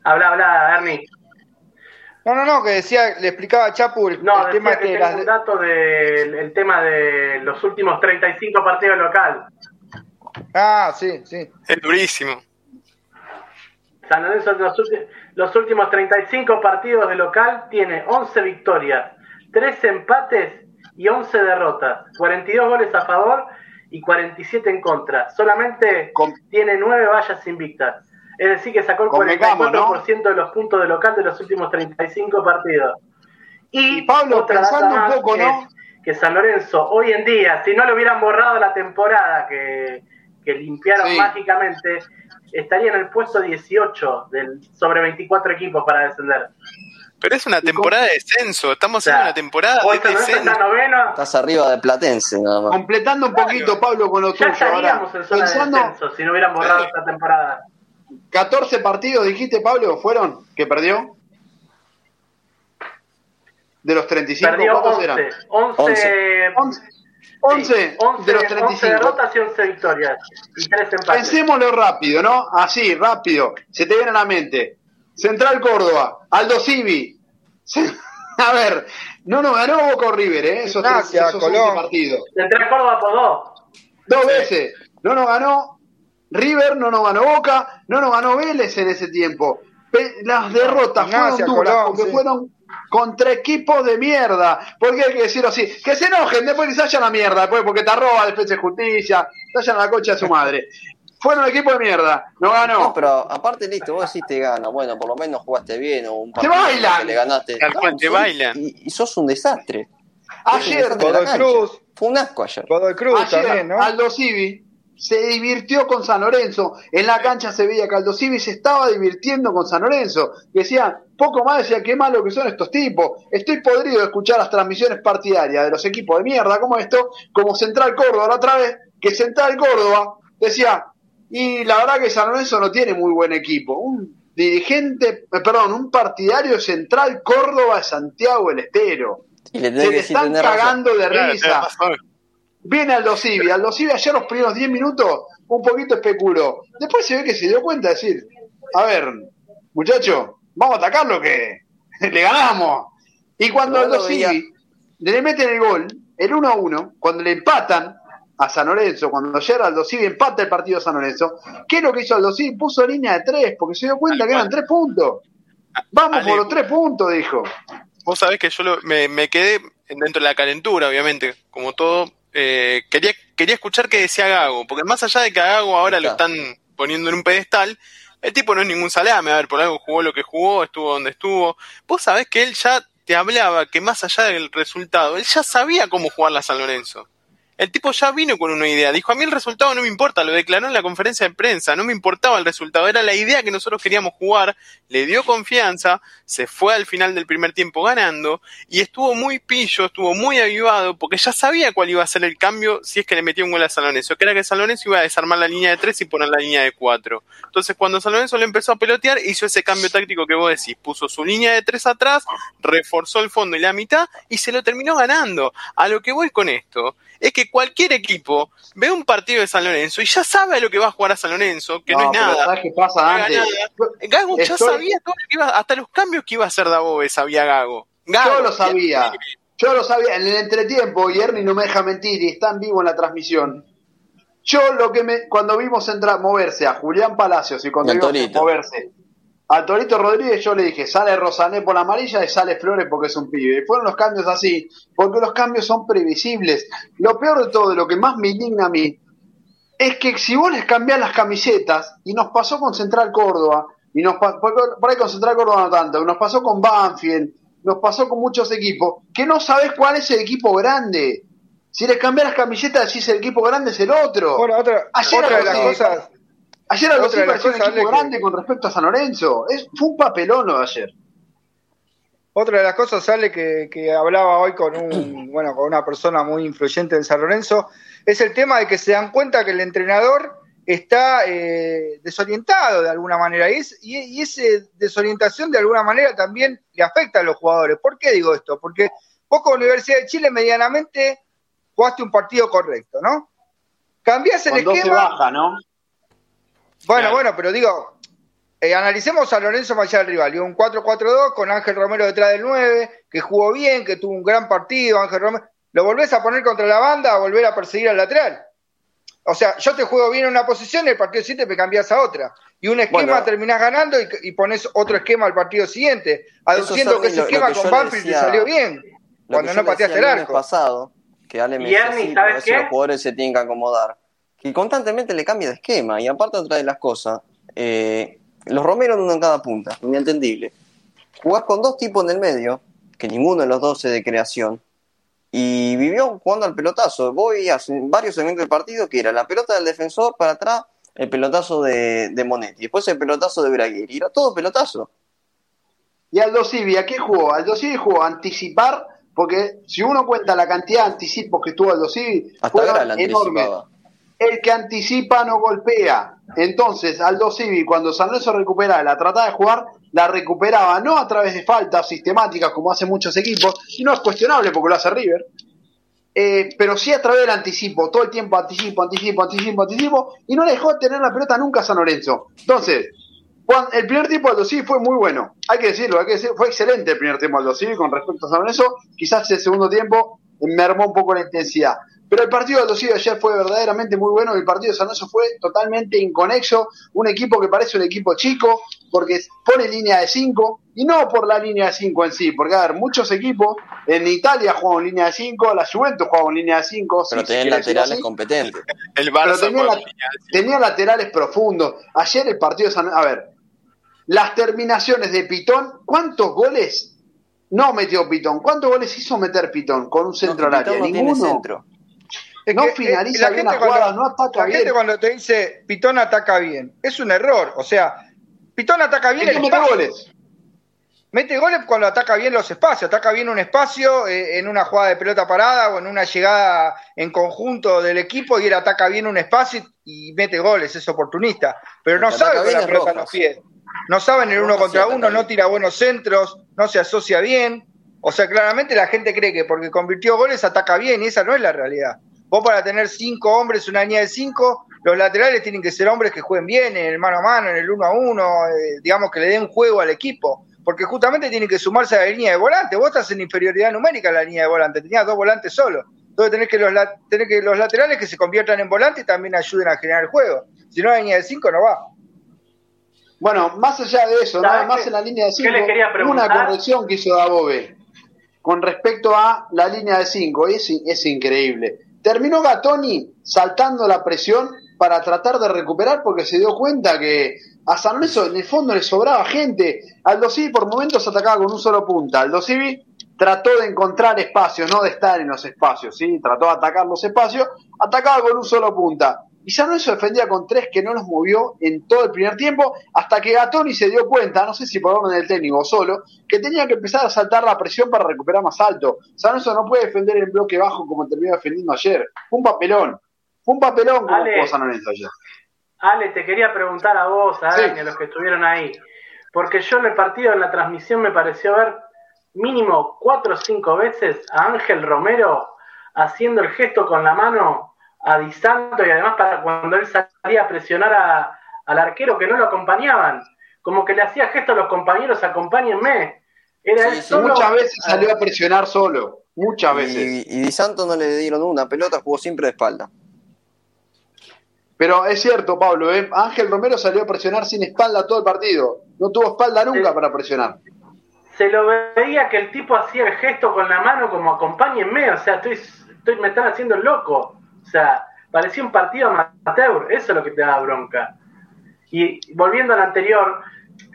habla, habla, Ernie.
No, no, no, que decía, le explicaba a Chapu el,
No,
el tema
decía que
este de las...
un dato del el tema de los últimos 35 partidos local.
Ah, sí, sí.
Es durísimo.
San Lorenzo en los, los últimos 35 partidos de local tiene 11 victorias, 3 empates y 11 derrotas, 42 goles a favor y 47 en contra. Solamente
Con-
tiene 9 vallas invictas. Es decir, que sacó el
Convengamos,
44% de los puntos de local de los últimos 35 partidos. Y,
Y Pablo,
otra
pensando un poco,
que
¿no?
es que San Lorenzo hoy en día, si no lo hubieran borrado la temporada que, que limpiaron
Sí.
mágicamente, estaría en el puesto 18 del, sobre 24 equipos para descender.
Pero es una temporada de descenso, estamos en una temporada de descenso.
Estás arriba de Platense, nada más.
Completando un poquito, Pablo, con lo
Ya
tuyo. Ahora,
estaríamos en zona de
pensando,
descenso si no hubieran borrado
Claro.
esta temporada.
14 partidos, dijiste, Pablo, ¿fueron? ¿Que perdió? De los 35,
Perdió
¿cuántos
11.
eran?
11,
11. 11
sí, 11
de los
11
35.
derrotas y 11 victorias. Y 3 empates.
Pensémoslo rápido, ¿no? Así, rápido. Se te viene a la mente. Central Córdoba, Aldo Civi. A ver, no nos ganó Boca o River, ¿eh? Esos, tres-
Gimnasia,
esos
Colón.
11 partidos.
Central Córdoba por 2.
Dos veces. No nos ganó River, no nos ganó Boca, no nos ganó Vélez en ese tiempo. Las derrotas
Gimnasia,
fueron duras
Colón,
porque
sí.
fueron contra equipos de mierda. Porque hay que decirlo así. Que se enojen, después que se vayan a la mierda, después porque te arroba Defensa y Justicia, se vayan a la concha de su madre. Fueron equipos de mierda, no ganó.
No, pero aparte, listo, vos decís te gana. Bueno, por lo menos jugaste bien o un
Te
partido
bailan.
que le ganaste.
Cual, te
sos-
bailan.
Y, y sos un desastre.
Ayer,
un desastre cancha.
Cruz.
Fue un asco ayer.
Godoy Cruz
ayer
también, ¿no?
Aldo Civi se divirtió con San Lorenzo. En la cancha se veía que Aldo Civi se estaba divirtiendo con San Lorenzo. Decía, poco más decía, qué malo que son estos tipos. Estoy podrido de escuchar las transmisiones partidarias de los equipos de mierda como esto, como Central Córdoba la otra vez, que Central Córdoba decía, y la verdad que San Lorenzo no tiene muy buen equipo. Un dirigente, eh, perdón, un partidario Central Córdoba de Santiago del Estero.
Y le
Se
decir,
están
razón.
cagando de
Claro,
risa. Viene Aldo Civi. Aldo Civi ayer los primeros 10 minutos un poquito especuló. Después se ve que se dio cuenta de decir, a ver, muchacho, vamos a atacarlo que le ganamos. Y cuando
no
Aldo
lo.
Civi le meten el gol, el 1 a 1, cuando le empatan a San Lorenzo, cuando ayer Aldo Civi empata el partido a San Lorenzo, ¿qué es lo que hizo Aldo Civi? Puso línea de 3, porque se dio cuenta que eran. 3 puntos. Vamos
Ale,
por los 3 puntos, dijo.
Vos sabés que yo lo- me, me quedé dentro de la calentura, obviamente, como todo. eh, quería, quería escuchar qué decía Gago, porque más allá de que a Gago ahora lo
Está.
están poniendo en un pedestal, el tipo no es ningún salame, a ver, por algo jugó lo que jugó, estuvo donde estuvo. Vos sabés que él ya te hablaba que más allá del resultado, él ya sabía cómo jugar la San Lorenzo. El tipo ya vino con una idea. Dijo, a mí el resultado no me importa, lo declaró en la conferencia de prensa, no me importaba el resultado, era la idea que nosotros queríamos jugar, le dio confianza, se fue al final del primer tiempo ganando y estuvo muy pillo, estuvo muy avivado porque ya sabía cuál iba a ser el cambio si es que le metía un gol a San Lorenzo, que era que San Lorenzo iba a desarmar la línea de tres y poner la línea de cuatro. Entonces cuando San le empezó a pelotear, hizo ese cambio táctico que vos decís, puso su línea de tres atrás, reforzó el fondo y la mitad y se lo terminó ganando. A lo que voy con esto es que cualquier equipo ve un partido de San Lorenzo y ya sabe a lo que va a jugar a San Lorenzo, que no, es
pero
nada.
¿Sabes qué pasa
No
antes?
nada. Gago ya
Estoy-
sabía todo lo que iba, hasta los cambios que iba a hacer Dabobe sabía Gago. Gago
Yo lo sabía. Yo lo sabía. En el entretiempo, y Ernie no me deja mentir, y está en vivo en la transmisión. Yo lo que me, cuando vimos entrar, moverse a Julián Palacios y cuando
Y
vimos moverse a Torito Rodríguez, yo le dije, sale Rosané por la amarilla y sale Flores porque es un pibe. Y fueron los cambios así, porque los cambios son previsibles. Lo peor de todo, lo que más me indigna a mí, es que si vos les cambiás las camisetas, y nos pasó con Central Córdoba, y nos por ahí con Central Córdoba no tanto, nos pasó con Banfield, nos pasó con muchos equipos, que no sabés cuál es el equipo grande. Si les cambiás las camisetas, decís el equipo grande es el otro.
Bueno, otra,
Ayer
otra de las cosas,
ayer algo
las
pareció un equipo
que-
grande con respecto a San Lorenzo. Es, fue un papelón lo de ayer.
otra de las cosas sale que, que hablaba hoy con un, bueno, con una persona muy influyente en San Lorenzo, es el tema de que se dan cuenta que el entrenador está eh, desorientado de alguna manera y, es, y, y esa desorientación de alguna manera también le afecta a los jugadores. ¿Por qué digo esto? Porque vos con Universidad de Chile medianamente jugaste un partido correcto, ¿no? Cambiás el
Con 12
esquema.
baja, ¿no?
Bueno,
Claro.
bueno, pero digo, eh, analicemos a Lorenzo más allá del rival. Y un 4-4-2 con Ángel Romero detrás del 9, que jugó bien, que tuvo un gran partido, Ángel Romero. ¿Lo volvés a poner contra la banda a volver a perseguir al lateral? O sea, yo te juego bien en una posición y el partido siguiente me cambias a otra. Y un esquema
Bueno.
terminás ganando y, y pones otro esquema al partido siguiente, aduciendo que
es
ese
lo- lo
esquema
que
con Banfield te salió bien, cuando no pateaste el arco.
pasado, que Ale me
Y
decía
Ernie, ¿sabes
pero a veces
qué?
los jugadores se tienen que acomodar. Que constantemente le cambia de esquema. Y aparte otra de las cosas, eh, los Romero uno en cada punta, inentendible. Jugás con dos tipos en el medio, que ninguno de los dos es de creación, y vivió jugando al pelotazo. Veías en varios segmentos del partido que era la pelota del defensor para atrás, el pelotazo de, de Monetti, después el pelotazo de Braguer, y era todo pelotazo.
Y Aldo Civi, ¿a qué jugó? Aldo Civi jugó a anticipar, porque si uno cuenta la cantidad de anticipos que tuvo Aldo Civi, fueron enormes. El que anticipa no golpea. Entonces, Aldo Civi, cuando San Lorenzo recuperaba, la trataba de jugar, la recuperaba no a través de faltas sistemáticas como hacen muchos equipos, y no es cuestionable porque lo hace River, eh, pero sí a través del anticipo, todo el tiempo anticipo, anticipo, anticipo, anticipo, y no le dejó tener la pelota nunca a San Lorenzo. Entonces, el primer tiempo Aldo Civi fue muy bueno, hay que decirlo, hay que decir, fue excelente el primer tiempo Aldo Civi con respecto a San Lorenzo, quizás el segundo tiempo mermó un poco la intensidad. Pero el partido de los de ayer fue verdaderamente muy bueno. El partido de San Lorenzo fue totalmente inconexo. Un equipo que parece un equipo chico, porque pone línea de 5, y no por la línea de 5 en sí, porque a ver, muchos equipos en Italia juegan en línea de 5, la Juventus juega en línea de 5.
Pero tenían laterales competentes.
El Barça
tenía, tenía, laterales profundos. Ayer el partido de San a ver, las terminaciones de Pitón, ¿cuántos goles no metió Pitón? ¿Cuántos goles hizo meter Pitón con un centro no, al área? Ninguno no eh, finaliza bien la jugada, no ataca
bien. La gente cuando te dice Pitón ataca bien, es un error. O sea, Pitón ataca bien el
mete goles.
Mete goles cuando ataca bien los espacios, ataca bien un espacio eh, en una jugada de pelota parada o en una llegada en conjunto del equipo y él ataca bien un espacio y mete goles, es oportunista. Pero no sabe con la pelota en los pies. No sabe en el uno contra uno, no tira buenos centros, no se asocia bien. O sea, claramente la gente cree que porque convirtió goles ataca bien y esa no es la realidad. Vos para tener cinco hombres, una línea de cinco, los laterales tienen que ser hombres que jueguen bien en el mano a mano, en el uno a uno, eh, digamos que le den juego al equipo, porque justamente tienen que sumarse a la línea de volante. Vos estás en inferioridad numérica en la línea de volante, tenías dos volantes solo. Entonces tenés que los, tenés que los laterales que se conviertan en volante y también ayuden a generar el juego. Si no, la línea de cinco no va.
Bueno, más allá de eso, nada más en la línea de 5, una corrección que hizo Dabove con respecto a la línea de 5, es, es increíble. Terminó Gatoni saltando la presión para tratar de recuperar porque se dio cuenta que a San Lorenzo en el fondo le sobraba gente. Aldo Civi por momentos atacaba con un solo punta. Aldo Civi trató de encontrar espacios, no de estar en los espacios, ¿sí? trató de atacar los espacios, atacaba con un solo punta. Y San Lorenzo defendía con tres que no los movió en todo el primer tiempo, hasta que Gatoni se dio cuenta, no sé si por orden del técnico o solo, que tenía que empezar a saltar la presión para recuperar más alto. San Lorenzo no puede defender en bloque bajo como terminó defendiendo ayer. Fue un papelón. Fue un papelón como jugó San Lorenzo ayer.
Ale, te quería preguntar a vos, a, a los que estuvieron ahí, porque yo en el partido, en la transmisión, me pareció ver mínimo cuatro o cinco veces a Ángel Romero haciendo el gesto con la mano a Di Santo y además para cuando él salía a presionar a, al arquero que no lo acompañaban. Como que le hacía gesto a los compañeros, acompáñenme.
Era Muchas veces salió a presionar solo, muchas veces.
Y, Di Santo no le dieron una pelota, jugó siempre de espalda.
Pero es cierto, Pablo, ¿eh? Ángel Romero salió a presionar sin espalda todo el partido. No tuvo espalda nunca para presionar.
Se lo veía que el tipo hacía el gesto con la mano como acompáñenme, o sea, estoy, estoy me están haciendo loco. O sea, parecía un partido amateur, eso es lo que te da bronca. Y volviendo al anterior,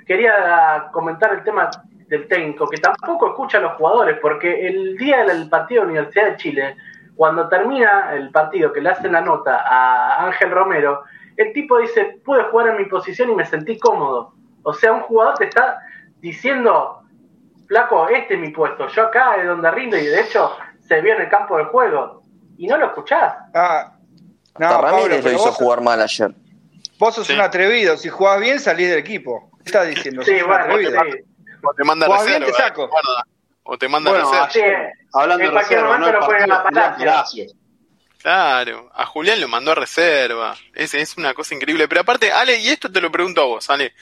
quería comentar el tema del técnico, que tampoco escucha a los jugadores, porque el día del partido de la Universidad de Chile, cuando termina el partido, que le hacen la nota a Ángel Romero, el tipo dice, pude jugar en mi posición y me sentí cómodo. O sea, un jugador te está diciendo, flaco, este es mi puesto, yo acá es donde rindo y de hecho se vio en el campo de juego y no lo escuchás. Ah,
no, Ramírez lo hizo jugar mal ayer.
Vos sos un atrevido, si jugás bien salís del equipo. ¿Qué estás diciendo?
Sí, bueno, O te manda reserva. Bien, te saco. O te manda bueno, reserva.
hablando de reserva, ¿no?
Claro, a Julián lo mandó a reserva. Es, es una cosa increíble. Pero aparte, Ale, y esto te lo pregunto a vos, Ale.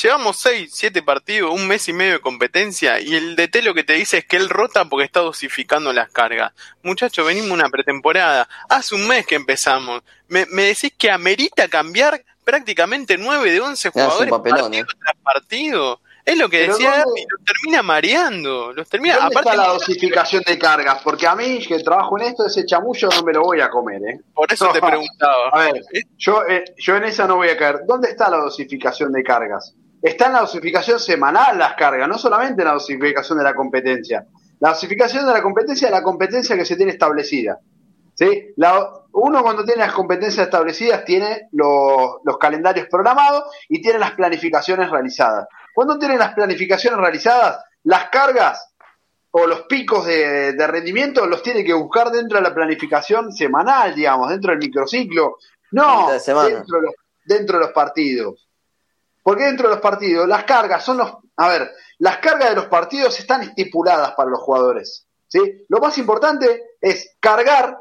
Llevamos 6, 7 partidos, un mes y medio de competencia y el DT lo que te dice es que él rota porque está dosificando las cargas. Muchachos, venimos una pretemporada. Hace un mes que empezamos. Me, decís que amerita cambiar prácticamente 9 de 11 jugadores
papelón, partido
eh. tras partido. Es lo que decía y los termina mareando. Los termina,
¿Dónde aparte, está la dosificación de cargas? Porque a mí, que trabajo en esto, ese chamullo no me lo voy a comer, ¿eh?
Por eso te preguntaba.
A ver, yo, eh, yo en esa no voy a caer. ¿Dónde está la dosificación de cargas? Está en la dosificación semanal las cargas, no solamente en la dosificación de la competencia. La dosificación de la competencia es la competencia que se tiene establecida. ¿sí? uno cuando tiene las competencias establecidas tiene los, calendarios programados y tiene las planificaciones realizadas. cuando tienen las planificaciones realizadas, las cargas o los picos de, rendimiento los tiene que buscar dentro de la planificación semanal, digamos, dentro del microciclo, no dentro de, los, dentro de los partidos. Porque dentro de los partidos, las cargas son los. A ver, las cargas de los partidos están estipuladas para los jugadores. ¿sí? Lo más importante es cargar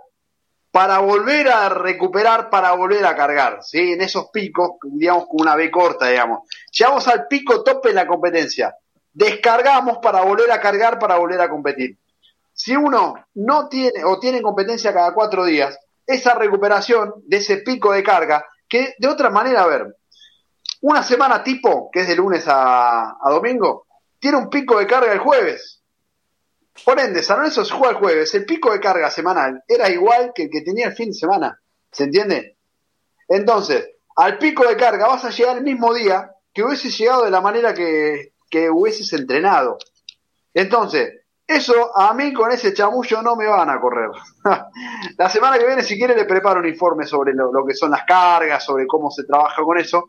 para volver a recuperar, para volver a cargar, ¿sí? En esos picos, digamos, con una B corta, digamos. Llegamos al pico tope en la competencia. Descargamos para volver a cargar, para volver a competir. Si uno no tiene o tiene competencia cada cuatro días, esa recuperación de ese pico de carga, que de otra manera, a ver, una semana tipo, que es de lunes a, domingo, tiene un pico de carga el jueves por ende, San Lorenzo se juega el jueves. El pico de carga semanal era igual que el que tenía el fin de semana. ¿Se entiende? Entonces, al pico de carga vas a llegar el mismo día que hubiese llegado de la manera que, que hubieses entrenado. Entonces, eso a mí con ese chamullo no me van a correr. la semana que viene, si quiere, le preparo un informe sobre lo, que son las cargas, sobre cómo se trabaja con eso.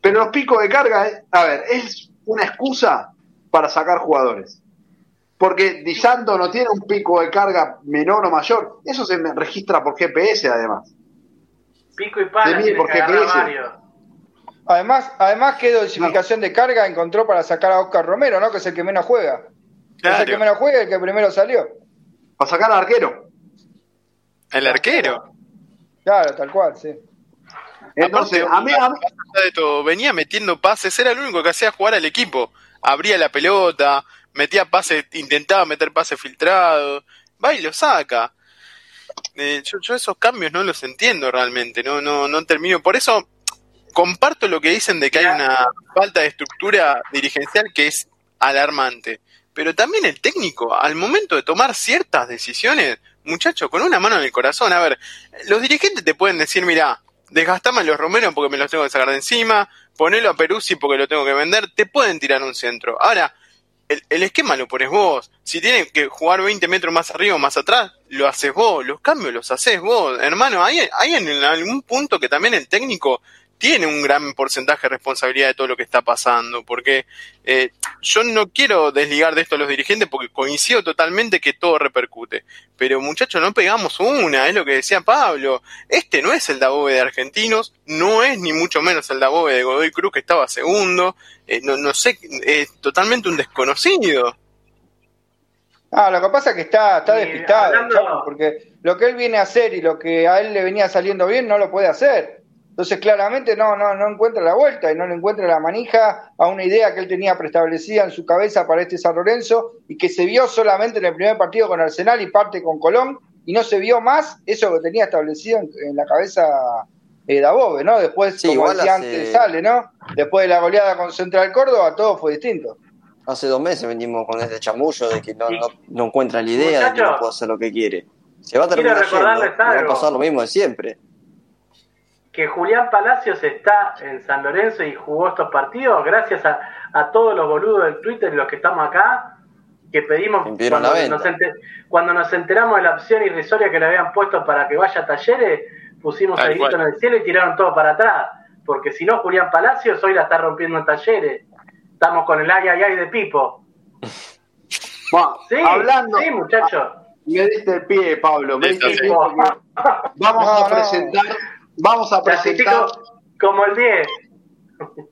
Pero los picos de carga, eh, a ver, es una excusa para sacar jugadores porque Di Santo no tiene un pico de carga menor o mayor. Eso se registra por GPS además.
Pico y pala
por GPS.
Además, además qué dosificación de carga encontró para sacar a Oscar Romero, ¿no? Que es el que menos juega. Es el que menos juega y el que primero salió.
Para sacar al arquero.
El arquero.
Claro, tal cual, sí.
Entonces, a mí, a mí... De todo, venía metiendo pases, era el único que hacía jugar al equipo. Abría la pelota, metía pase, intentaba meter pase filtrado, va y lo saca. Eh, yo, esos cambios no los entiendo realmente, no, no, no termino. Por eso comparto lo que dicen de que hay una falta de estructura dirigencial que es alarmante. Pero también el técnico, al momento de tomar ciertas decisiones, muchacho, con una mano en el corazón, a ver, los dirigentes te pueden decir, mira, desgastame los romeros porque me los tengo que sacar de encima, ponelo a Peruzzi porque lo tengo que vender, te pueden tirar un centro. Ahora, el, esquema lo pones vos. Si tienes que jugar 20 metros más arriba o más atrás, lo haces vos. Los cambios los haces vos. Hermano, hay, hay en algún punto que también el técnico tiene un gran porcentaje de responsabilidad de todo lo que está pasando, porque eh, yo no quiero desligar de esto a los dirigentes porque coincido totalmente que todo repercute, pero muchachos, no pegamos una, es lo que decía Pablo, este no es el Dabobe de Argentinos, no es ni mucho menos el Dabobe de Godoy Cruz que estaba segundo, eh, no, no sé, es totalmente un desconocido.
Ah, lo que pasa es que está, está despistado, porque lo que él viene a hacer y lo que a él le venía saliendo bien no lo puede hacer. Entonces, claramente no, no, no encuentra la vuelta y no le encuentra la manija a una idea que él tenía preestablecida en su cabeza para este San Lorenzo y que se vio solamente en el primer partido con Arsenal y parte con Colón y no se vio más eso que tenía establecido en, la cabeza eh, Dabove, ¿no? Después, como decía antes, sale, ¿no? Después de la goleada con Central Córdoba, todo fue distinto.
Hace dos meses venimos con este chamullo de que no, no, encuentra la idea de que no puede hacer lo que quiere. Se va a terminar yendo, va a pasar lo mismo de siempre
que Julián Palacios está en San Lorenzo y jugó estos partidos gracias a, todos los boludos del Twitter y los que estamos acá, que pedimos cuando nos, cuando nos, enteramos de la opción irrisoria que le habían puesto para que vaya a talleres, pusimos el grito en el cielo y tiraron todo para atrás. Porque si no, Julián Palacios hoy la está rompiendo en talleres. Estamos con el ay ay ay de Pipo.
sí, hablando,
sí, muchachos.
Me diste el pie, Pablo. Me diste el pie vamos a presentar Vamos a presentar.
Como el 10.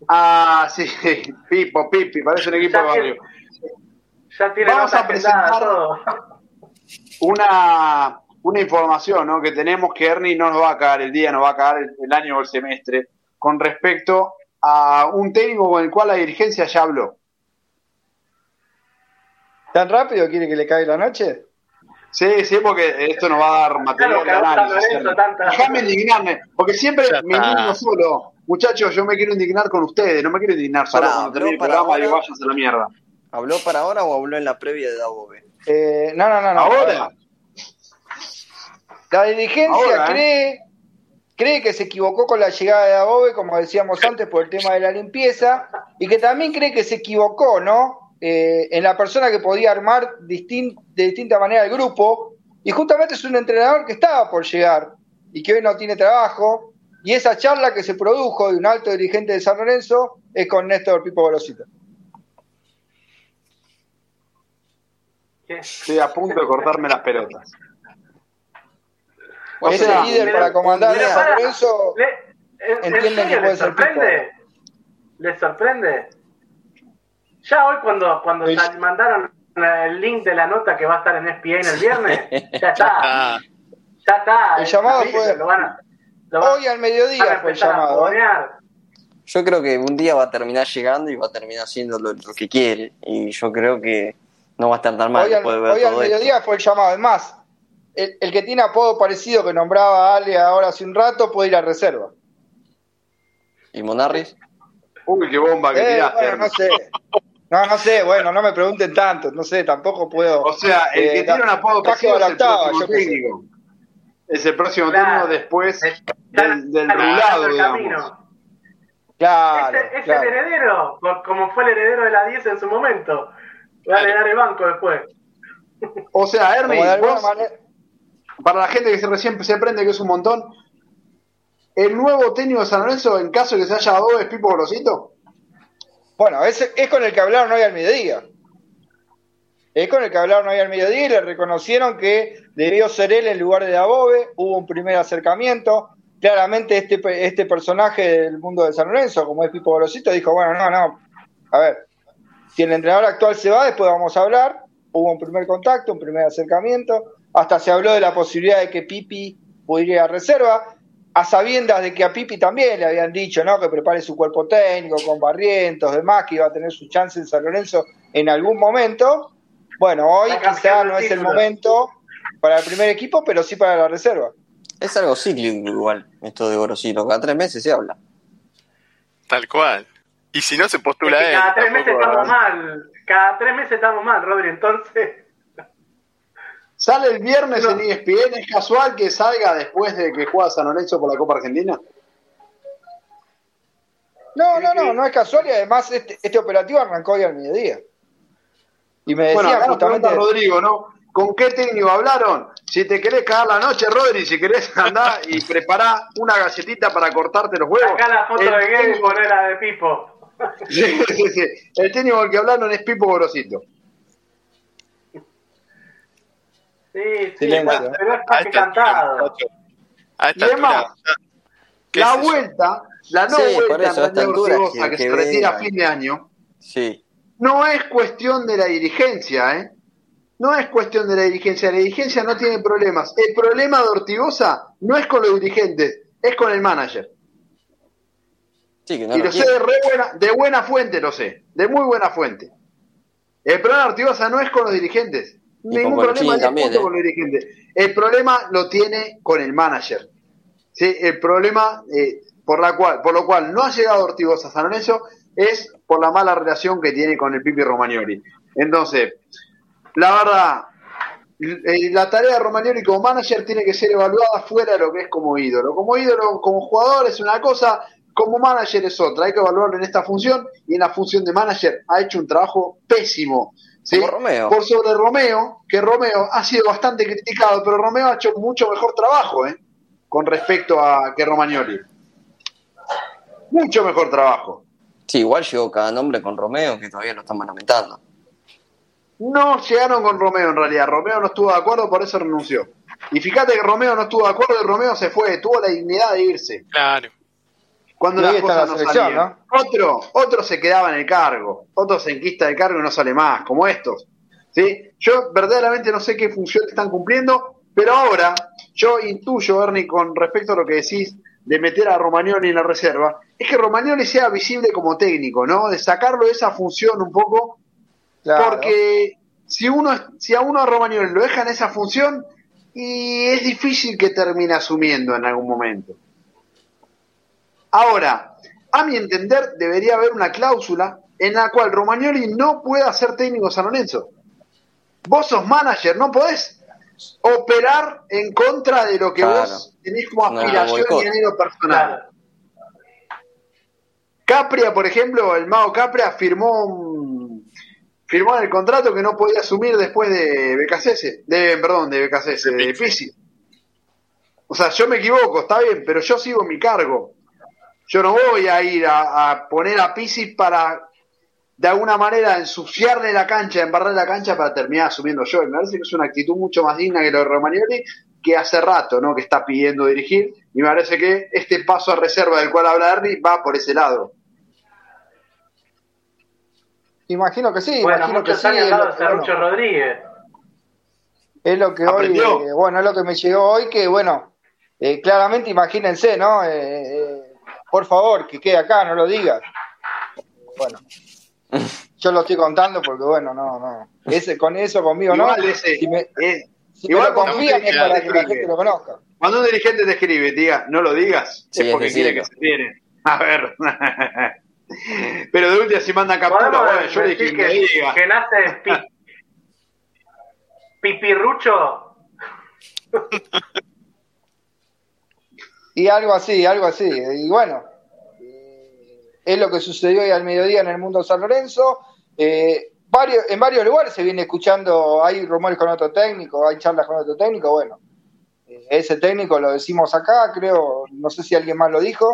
Ah, sí, Pipo, Pipi, parece un equipo de barrio.
Ya tiene Vamos a presentar
una, una información ¿no? que tenemos que Ernie no nos va a caer el día, nos va a caer el, año o el semestre, con respecto a un técnico con el cual la dirigencia ya habló.
¿Tan rápido quiere que le caiga la noche?
Sí, sí, porque esto nos va a dar material de análisis. Déjame indignarme, porque siempre me indigno solo. Muchachos, yo me quiero indignar con ustedes, no me quiero indignar solo cuando termine el programa y vayas a la mierda.
¿Habló para ahora o habló en la previa de Dabobe?
Eh, no, no, no, no.
¿Ahora?
La dirigencia ¿eh? cree, cree que se equivocó con la llegada de Dabobe, como decíamos antes, por el tema de la limpieza, y que también cree que se equivocó, ¿no? eh, en la persona que podía armar de distinta manera el grupo. Y justamente es un entrenador que estaba por llegar y que hoy no tiene trabajo. Y esa charla que se produjo de un alto dirigente de San Lorenzo es con Néstor Pipo Gorosito.
Estoy a punto de cortarme las pelotas.
O
Ese
líder para comandar a
San
Lorenzo.
Le,
entienden sorprende? Pipo.
¿Les sorprende? Ya hoy cuando, cuando
Sí.
sal- mandaron el link de la nota que va a estar en ESPN el viernes, ya está, ya está.
El llamado fue-
Lo van a, lo van-
Hoy al
van a
mediodía fue el
a
llamado. ¿eh?
Yo creo que un día va a terminar llegando y va a terminar haciendo lo, lo que quiere. Y yo creo que no va a estar tan mal
Hoy al,
ver
hoy al
esto.
mediodía fue el llamado. Es más, el, el que tiene apodo parecido que nombraba Ale ahora hace un rato puede ir a reserva.
¿Y Monarris?
Uy, qué bomba que
Eh,
tiraste.
bueno, no sé. No, no sé, bueno, no me pregunten tanto, no sé, tampoco puedo.
O sea, el que
Eh,
tiene un apodo
la
es el
octava, yo
técnico. Es el próximo
Claro.
técnico después del, del rulado, digamos.
Claro,
es, es
claro.
el heredero, como fue el heredero de la 10 en su momento. Va a heredar el banco después.
O sea, Ernie,
de alguna
vos,
manera-
para la gente que se recién se aprende que es un montón, ¿el nuevo técnico de San Lorenzo, en caso de que se haya dado, es Pipo Grosito?
Bueno, es, es con el que hablaron hoy al mediodía. Es con el que hablaron hoy al mediodía y le reconocieron que debió ser él en lugar de Dabove. Hubo un primer acercamiento. Claramente este, este personaje del mundo de San Lorenzo, como es Pipo Gorosito, dijo, bueno, no, no, a ver, si el entrenador actual se va, después vamos a hablar. Hubo un primer contacto, un primer acercamiento. Hasta se habló de la posibilidad de que Pipi pudiera ir a reserva, a sabiendas de que a Pipi también le habían dicho, ¿no? Que prepare su cuerpo técnico con Barrientos, demás, que iba a tener su chance en San Lorenzo en algún momento. Bueno, hoy quizá no es el momento para el primer equipo, pero sí para la reserva.
Es algo cíclico igual, esto de Gorosito. Cada tres meses se habla.
tal cual. Y si no se
Es
postula él.
cada tres meses estamos mal. Cada tres meses estamos mal, Rodri. Entonces,
¿Sale el viernes
No.
en ESPN? ¿Es casual que salga después de que juega San Lorenzo por la Copa Argentina?
No, no, no, no es casual y además este, este operativo arrancó hoy al mediodía. Y me
Bueno,
decían
acá nos
justamente...
pregunta Rodrigo, ¿no? ¿Con qué técnico hablaron? Si te querés cagar la noche, Rodri, si querés andar y prepará una galletita para cortarte los huevos.
acá la foto
El
de Gay
técnico-
la de Pipo.
Sí, sí, sí. El técnico al que hablaron es Pipo Gorosito.
Sí, sí,
Silencio.
pero es
A
casi
esta altura,
cantado.
muchacho. A esta
Y además,
altura, ¿qué
La vuelta, la no
Sí,
vuelta
eso, a esta altura que-
que,
que
se retira a fin de año,
Sí.
no es cuestión de la dirigencia, ¿eh? No es cuestión de la dirigencia. La dirigencia no tiene problemas. El problema de Ortigosa no es con los dirigentes, es con el manager.
Sí, que no
y
lo
lo sé de, re buena, de buena fuente, lo sé. De muy buena fuente. El problema de Ortigosa no es con los dirigentes. Ningún
con
problema
también,
punto
¿eh?
con los dirigentes. El problema lo tiene con el manager. ¿sí? El problema eh, por, la cual, por lo cual no ha llegado Ortigosa a San Lorenzo es por la mala relación que tiene con el Pipi Romagnoli. Entonces, la verdad, eh, la tarea de Romagnoli como manager tiene que ser evaluada fuera de lo que es como ídolo. Como ídolo, como jugador es una cosa, como manager es otra. Hay que evaluarlo en esta función y en la función de manager ha hecho un trabajo pésimo. ¿Sí?
Como Romeo.
Por sobre Romeo, que Romeo ha sido bastante criticado, pero Romeo ha hecho mucho mejor trabajo ¿eh? con respecto a que Romagnoli. Mucho mejor trabajo.
Sí, igual llegó cada nombre con Romeo que todavía lo están lamentando.
No llegaron con Romeo en realidad. Romeo no estuvo de acuerdo, por eso renunció. Y fíjate que Romeo no estuvo de acuerdo y Romeo se fue, tuvo la dignidad de irse.
Claro.
Cuando las cosas
la
no salían. Otro, otro se quedaba en el cargo, otro se enquista del cargo y no sale más, como estos. ¿sí? Yo verdaderamente no sé qué función están cumpliendo, pero ahora yo intuyo, Ernie, con respecto a lo que decís de meter a Romagnoli en la reserva, es que Romagnoli sea visible como técnico, ¿no? De sacarlo de esa función un poco
Claro.
porque si uno si a uno a Romagnoli lo deja en esa función y es difícil que termine asumiendo en algún momento. Ahora, a mi entender, debería haber una cláusula en la cual Romagnoli no pueda ser técnico de San Lorenzo. Vos sos manager, no podés operar en contra de lo que
Claro.
vos tenés como aspiración y anhelo personal.
Claro.
Capria, por ejemplo, el mago Capria firmó un- firmó en el contrato que no podía asumir después de BKCS, de, perdón, de BKCS, de Pisi. O sea, yo me equivoco, está bien, pero yo sigo mi cargo. Yo no voy a ir a, a poner a Pisi para de alguna manera ensuciarle la cancha, embarrarle la cancha para terminar asumiendo yo. Y me parece que es una actitud mucho más digna que lo de Romagnoli, que hace rato, ¿no? Que está pidiendo dirigir. Y me parece que este paso a reserva del cual habla Ernie va por ese lado.
Imagino que sí,
Bueno,
imagino que
muchos
sí.
años
es lo- bueno,
Rodríguez.
Es lo que hoy, eh, bueno, es lo que me llegó hoy, que bueno, eh, claramente imagínense, ¿no? Eh, eh, por favor, que quede acá, no lo digas. Bueno, yo lo estoy contando porque bueno, no, no. Ese, con eso conmigo, ¿no?
Igual ese-
Si me,
eh,
si
igual
me lo
cuando
confían
un
es para que la
dirigente
gente lo conozca.
Cuando un dirigente te escribe te diga, no lo digas,
Sí,
es porque
es
quiere que se tiene. A ver. Pero de última si manda captura,
Podemos
bueno, yo le dije
decir
que me
que,
diga.
que nace pi- pipirrucho.
Y algo así, algo así. Y bueno, eh, es lo que sucedió hoy al mediodía en el mundo de San Lorenzo. Eh, varios, en varios lugares se viene escuchando, hay rumores con otro técnico, hay charlas con otro técnico. Bueno, eh, ese técnico lo decimos acá, creo, no sé si alguien más lo dijo.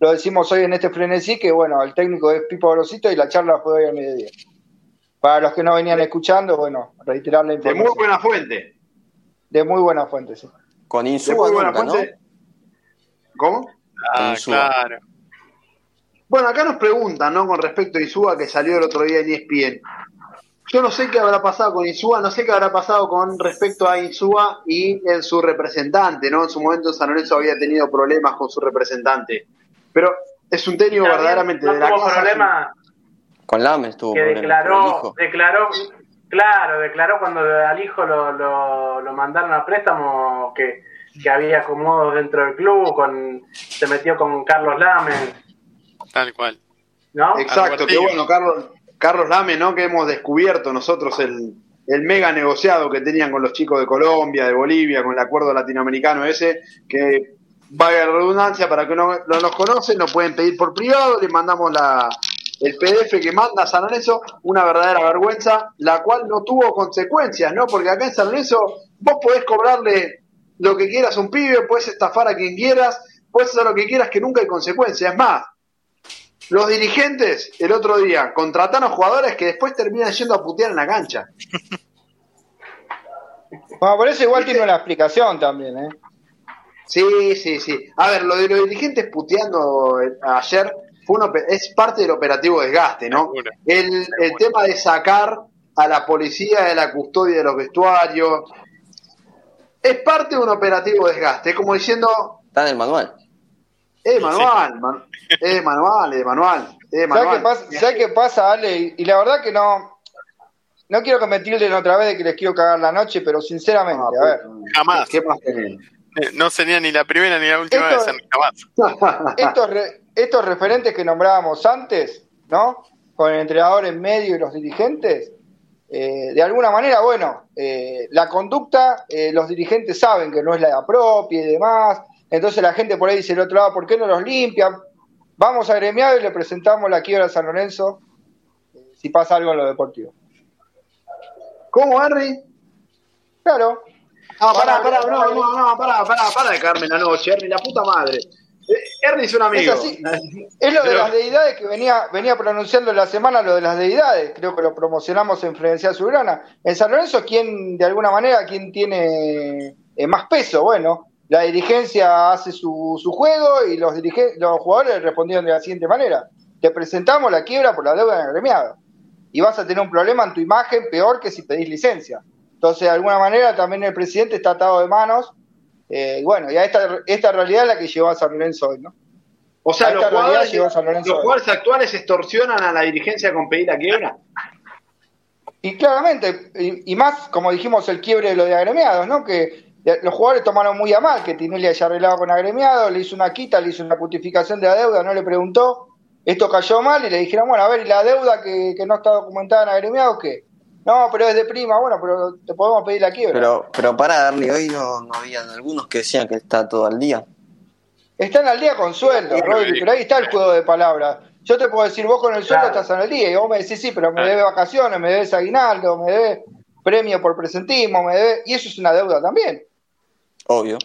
Lo decimos hoy en este frenesí, que bueno, el técnico es Pipo Grosito y la charla fue hoy al mediodía. Para los que no venían escuchando, bueno, reiterar la
De
información.
muy buena fuente.
De muy buena fuente, sí.
Con
De
Insúa
muy buena fuente. ¿Cómo?
Ah,
Insúa.
claro.
Bueno, acá nos preguntan, ¿no? Con respecto a Isúa que salió el otro día en ESPN. Yo no sé qué habrá pasado con Insúa, no sé qué habrá pasado con respecto a Insúa y en su representante, ¿no? En su momento San Lorenzo había tenido problemas con su representante. Pero es un técnico
También
verdaderamente
no
de la
tuvo
casa.
problema
Con Lames tuvo
que declaró, declaró, claro, declaró cuando al hijo lo, lo, lo mandaron a préstamo que, que había acomodos dentro del club, con, se metió con Carlos Lamen,
Tal cual.
¿no?
Exacto, que bueno, Carlos, Carlos Lame, ¿no? Que hemos descubierto nosotros el, el mega negociado que tenían con los chicos de Colombia, de Bolivia, con el acuerdo latinoamericano ese, que vaya la redundancia, para que no, no nos conocen, nos pueden pedir por privado, les mandamos la, el PDF que manda San Lorenzo, una verdadera vergüenza, la cual no tuvo consecuencias, ¿no? Porque acá en San Lorenzo vos podés cobrarle lo que quieras a un pibe, puedes estafar a quien quieras, puedes hacer lo que quieras, que nunca hay consecuencias. Es más, los dirigentes el otro día contratan a jugadores que después terminan yendo a putear en la cancha.
Bueno, por eso igual tiene una explicación también, ¿eh?
Sí, sí, sí. A ver, lo de los dirigentes puteando eh, ayer fue un es parte del operativo desgaste, ¿no? El, el tema de sacar a la policía de la custodia de los vestuarios es parte de un operativo desgaste. Es como diciendo,
Está en el manual.
eh, manual, man- eh, manual, eh, manual, eh,
¿Sabes
manual.
qué pasa, ¿sabes qué pasa, Ale? Y, y la verdad que no. No quiero que me tilden otra vez de que les quiero cagar la noche, pero sinceramente,
Ah,
a ver.
Jamás.
¿Qué más tenés?
Eh, No sería ni la primera ni la última
Esto-
vez, jamás.
Estos, re- estos referentes que nombrábamos antes, ¿no? Con el entrenador en medio y los dirigentes, eh, de alguna manera, bueno, eh, la conducta, eh, los dirigentes saben que no es la propia y demás, entonces la gente por ahí dice el otro lado, ¿por qué no los limpian? Vamos a gremiado y le presentamos la quiebra a San Lorenzo eh, si pasa algo en lo deportivo.
¿Cómo, Henry?
Claro,
Ah, pará, pará, no, no, no, pará, pará, pará de caerme la noche, Ernie, la puta madre. Ernie es un amigo.
Es así. Es lo de
Pero-
las deidades que venía, venía pronunciando en la semana, lo de las deidades, creo que lo promocionamos en Frecuencia Soberana. En San Lorenzo, ¿quién, de alguna manera, quién tiene eh, más peso? Bueno, la dirigencia hace su, su juego y los, los jugadores respondieron de la siguiente manera. Te presentamos la quiebra por la deuda en. Y vas a tener un problema en tu imagen peor que si pedís licencia. Entonces, de alguna manera, también el presidente está atado de manos. Eh, y bueno, y a esta, esta realidad es la que llevó a San Lorenzo hoy, ¿no?
O sea, los jugadores,
llegó San Lorenzo
los jugadores actuales extorsionan a la dirigencia con pedir la quiebra.
Y claramente, y, y más, como dijimos, el quiebre de los de agremiados, ¿no? Que los jugadores tomaron muy a mal que Tinelli haya arreglado con agremiados, le hizo una quita, le hizo una justificación de la deuda, no le preguntó, esto cayó mal y le dijeron, bueno, a ver, ¿y la deuda que, que no está documentada en agremiados qué? No, pero es de prima, bueno, pero te podemos pedir la quiebra.
Pero, pero para Ernie, hoy no, no habían algunos que decían que está todo al día.
Están al día con sueldo, Rodri, pero ahí está el juego de palabras. Yo te puedo decir, vos con el sueldo
Claro.
estás al día, y vos me decís, sí, pero me
Claro.
debe vacaciones, me debes aguinaldo, me debe premio por presentismo, me debe... Y eso es una deuda también.
Obvio.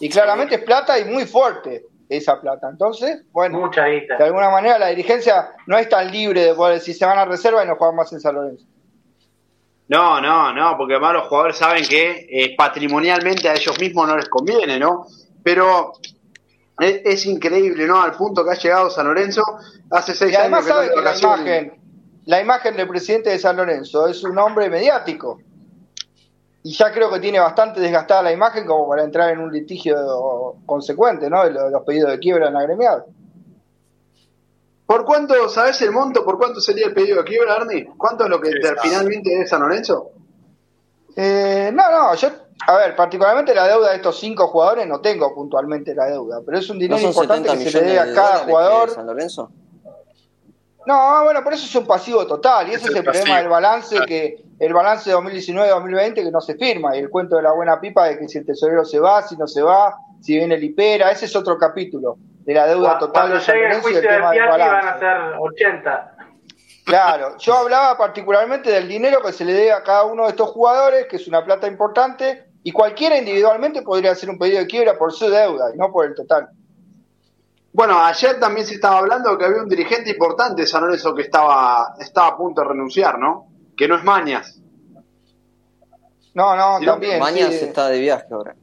Y claramente es plata y muy fuerte. esa plata. Entonces, bueno,
Mucha
de alguna manera la dirigencia no es tan libre de poder decir se van a reserva y no juegan más en San Lorenzo.
No, no, no, porque además los jugadores saben que eh, patrimonialmente a ellos mismos no les conviene, ¿no? Pero es, es increíble, ¿no? Al punto que ha llegado San Lorenzo hace seis
Y
años
que la imagen, la imagen del presidente de San Lorenzo es un hombre mediático. Y ya creo que tiene bastante desgastada la imagen como para entrar en un litigio consecuente, ¿no? De lo- de los pedidos de quiebra en agremiados.
¿Por cuánto, sabes el monto, por cuánto sería el pedido de quiebra, Arni? ¿Cuánto es lo que finalmente es San Lorenzo?
Eh, no, no, yo, a ver, particularmente la deuda de estos cinco jugadores no tengo puntualmente la deuda, pero es un
¿No
dinero importante
70
que se le
de
a cada jugador.
San Lorenzo?
No, bueno, por eso es un pasivo total y
Es
ese es
el
problema del balance
claro.
que el balance de 2019-2020 que no se firma y el cuento de la buena pipa de que si el tesorero se va, si no se va, si viene el IPERA, ese es otro capítulo de la deuda
Cuando,
total de San
llegue el
y el
juicio del
tema del
Piatti van a ser 80.
Claro, yo hablaba particularmente del dinero que se le debe a cada uno de estos jugadores, que es una plata importante, y cualquiera individualmente podría hacer un pedido de quiebra por su deuda y no por el total.
Bueno, ayer también se estaba hablando que había un dirigente importante de San Lorenzo que estaba, estaba a punto de renunciar, ¿no? Que no es Mañas.
No, no, también.
Mañas
sí.
está de viaje ahora.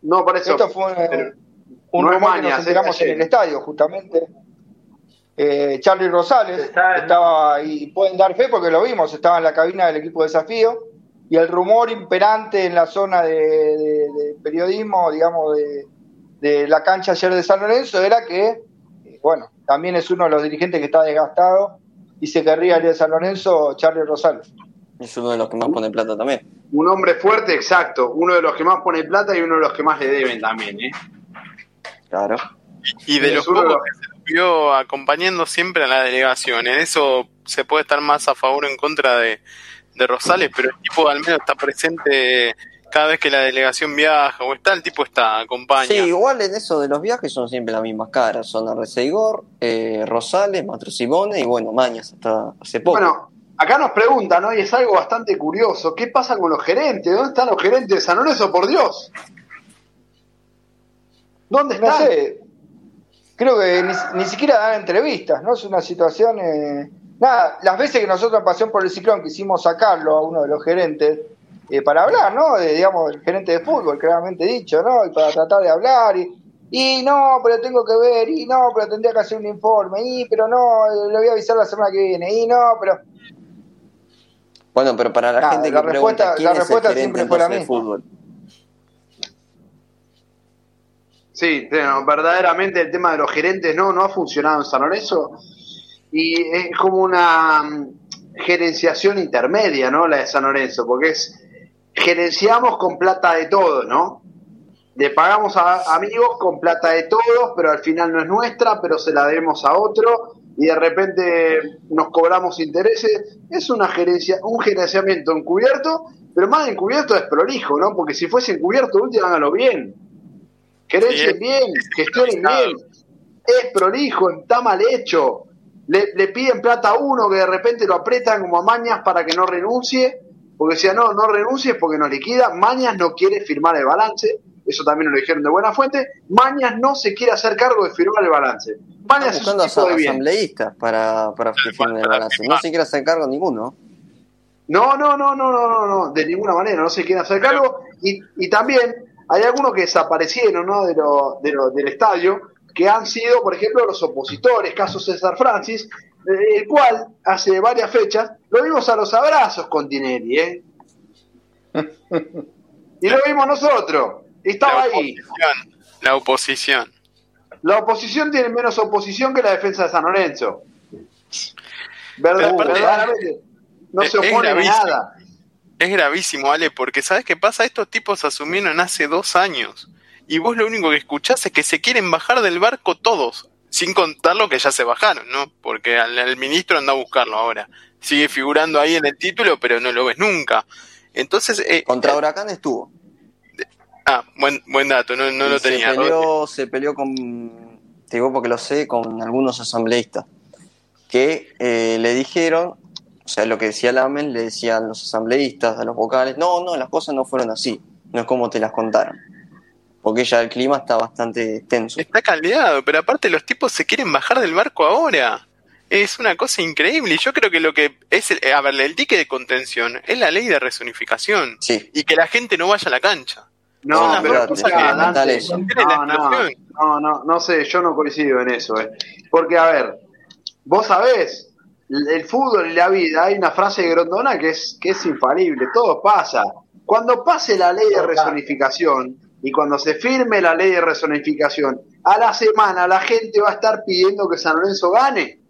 No, por eso.
Esto fue un,
pero-
un
no
rumor que nos
es
enteramos en el estadio, justamente. Eh, Charlie Rosales
Está-
estaba, y pueden dar fe porque lo vimos, estaba en la cabina del equipo de desafío, y el rumor imperante en la zona de, de- de periodismo, digamos, de, de la cancha ayer de San Lorenzo era que, eh, bueno, también es uno de los dirigentes que está desgastado y se querría ir de San Lorenzo, Charlie Rosales.
Es uno de los que más pone plata también.
Un hombre fuerte, exacto. Uno de los que más pone plata y uno de los que más le deben también, ¿eh?
Claro.
Y de los pocos que se los vio acompañando siempre a la delegación. En eso se puede estar más a favor o en contra de, de Rosales, pero el tipo al menos está presente cada vez que la delegación viaja o está, el tipo está, acompaña.
Sí, igual en eso de los viajes son siempre las mismas caras. Son Arreceigor, eh, Rosales, Matro Simone y bueno, Mañas hasta hace poco.
Bueno, acá nos preguntan, ¿no? Y es algo bastante curioso. ¿Qué pasa con los gerentes? ¿Dónde están los gerentes de San Lorenzo, por Dios? ¿Dónde
No
están?
sé, creo que ni, ni siquiera dan entrevistas, ¿no? Es una situación... eh, nada, las veces que nosotros en Pasión por el Ciclón quisimos sacarlo a uno de los gerentes eh, para hablar, ¿no? De, digamos, el gerente de fútbol, claramente dicho, ¿no? Y para tratar de hablar y... Y no, pero tengo que ver, y no, pero tendría que hacer un informe, y pero no, eh, le voy a avisar la semana que viene, y no, pero...
Bueno, pero para la
Nada,
gente
la
que pregunta
respuesta-
quién
la
es el
respuesta
gerente
siempre fue la misma.
fútbol.
Sí, verdaderamente el tema de los gerentes no, no ha funcionado en San Lorenzo y es como una mm, gerenciación intermedia, ¿no? La de San Lorenzo, porque es gerenciamos con plata de todos, ¿no? Le pagamos a amigos con plata de todos, pero al final no es nuestra, pero se la debemos a otro y de repente nos cobramos intereses. Es una gerencia, un gerenciamiento encubierto, pero más encubierto es prolijo, ¿no? Porque si fuese encubierto, último háganlo bien. Gerencien
Sí,
bien, gestionen bien. Es prolijo, está mal hecho. Le, le piden plata a uno que de repente lo apretan como a Mañas para que no renuncie, porque decía, no, no renuncies porque nos liquida. Mañas no quiere firmar el balance, eso también nos lo dijeron de buena fuente. Mañas no se quiere hacer cargo de firmar el balance.
Están
Mañas es un tipo de
asa-
bien.
asambleístas para, para que firmen el balance. No se quiere hacer cargo ninguno.
No, no, no, no, no, no, no, de ninguna manera, no se quieren hacer cargo. Y, y también hay algunos que desaparecieron ¿no? de lo, de lo- del estadio, que han sido, por ejemplo, los opositores, caso César Francis, el cual hace varias fechas lo vimos a los abrazos con Tinelli, ¿eh? Y lo vimos nosotros, estaba
la
ahí.
oposición, la oposición.
La oposición tiene menos oposición que la defensa de San Lorenzo. Verdad- verdaderamente, no se opone a nada.
Es gravísimo, Ale, porque ¿sabes qué pasa? Estos tipos asumieron hace dos años. Y vos lo único que escuchás es que se quieren bajar del barco todos. Sin contar lo que ya se bajaron, ¿no? Porque al, al ministro anda a buscarlo ahora. Sigue figurando ahí en el título, pero no lo ves nunca. Entonces, eh,
Contra
eh,
Huracán estuvo.
ah, buen, buen dato, no, no lo
se
tenía.
peleó, se peleó con, te digo porque lo sé, con algunos asambleístas que eh, le dijeron, o sea, lo que decía Lamen, le decían los asambleístas, a los vocales, no, no, las cosas no fueron así, no es como te las contaron. porque ya el clima está bastante tenso.
Está caldeado, pero aparte los tipos se quieren bajar del barco ahora. Es una cosa increíble y yo creo que lo que es, el, a ver, el dique de contención es la ley de resonificación
Sí,
y que la gente no vaya a la cancha.
No,
Son las
pero no, no, no sé, yo no coincido en eso, eh. Porque, a ver, vos sabés, el fútbol y la vida, hay una frase de Grondona que es, que es infalible, todo pasa. Cuando pase la ley de resonificación y cuando se firme la ley de resonificación, a la semana la gente va a estar pidiendo que San Lorenzo gane.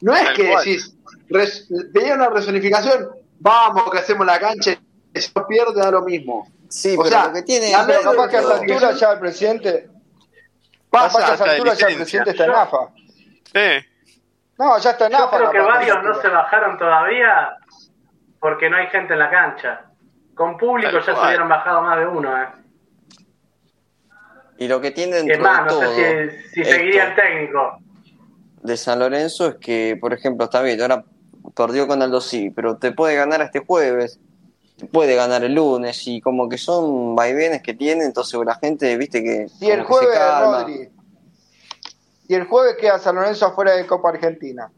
No es que decís, res, pedí una resonificación, vamos que hacemos la cancha y si no pierde da lo mismo.
sí,
O
pero
sea,
lo que tiene
la
es
ley
Pero capaz que a esa altura ya el presidente. Capaz que a
Pasa,
esa
la
altura ya el presidente está en AFA.
Sí.
No, ya está en
Yo
AFA.
creo que varios no se bajaron todavía porque no hay gente en la cancha. Con público
Tal
ya se hubieran bajado más de uno. ¿eh?
Y lo que tiene dentro
Es más,
de
no sé si, seguiría el técnico.
de San Lorenzo es que, por ejemplo, está bien, ahora perdió con Aldo sí, pero te puede ganar este jueves, te puede ganar el lunes, y como que son vaivenes que tiene, entonces la gente, viste que.
Y el
como que se
jueves,
calma.
Rodri. Y el jueves queda San Lorenzo afuera de Copa Argentina.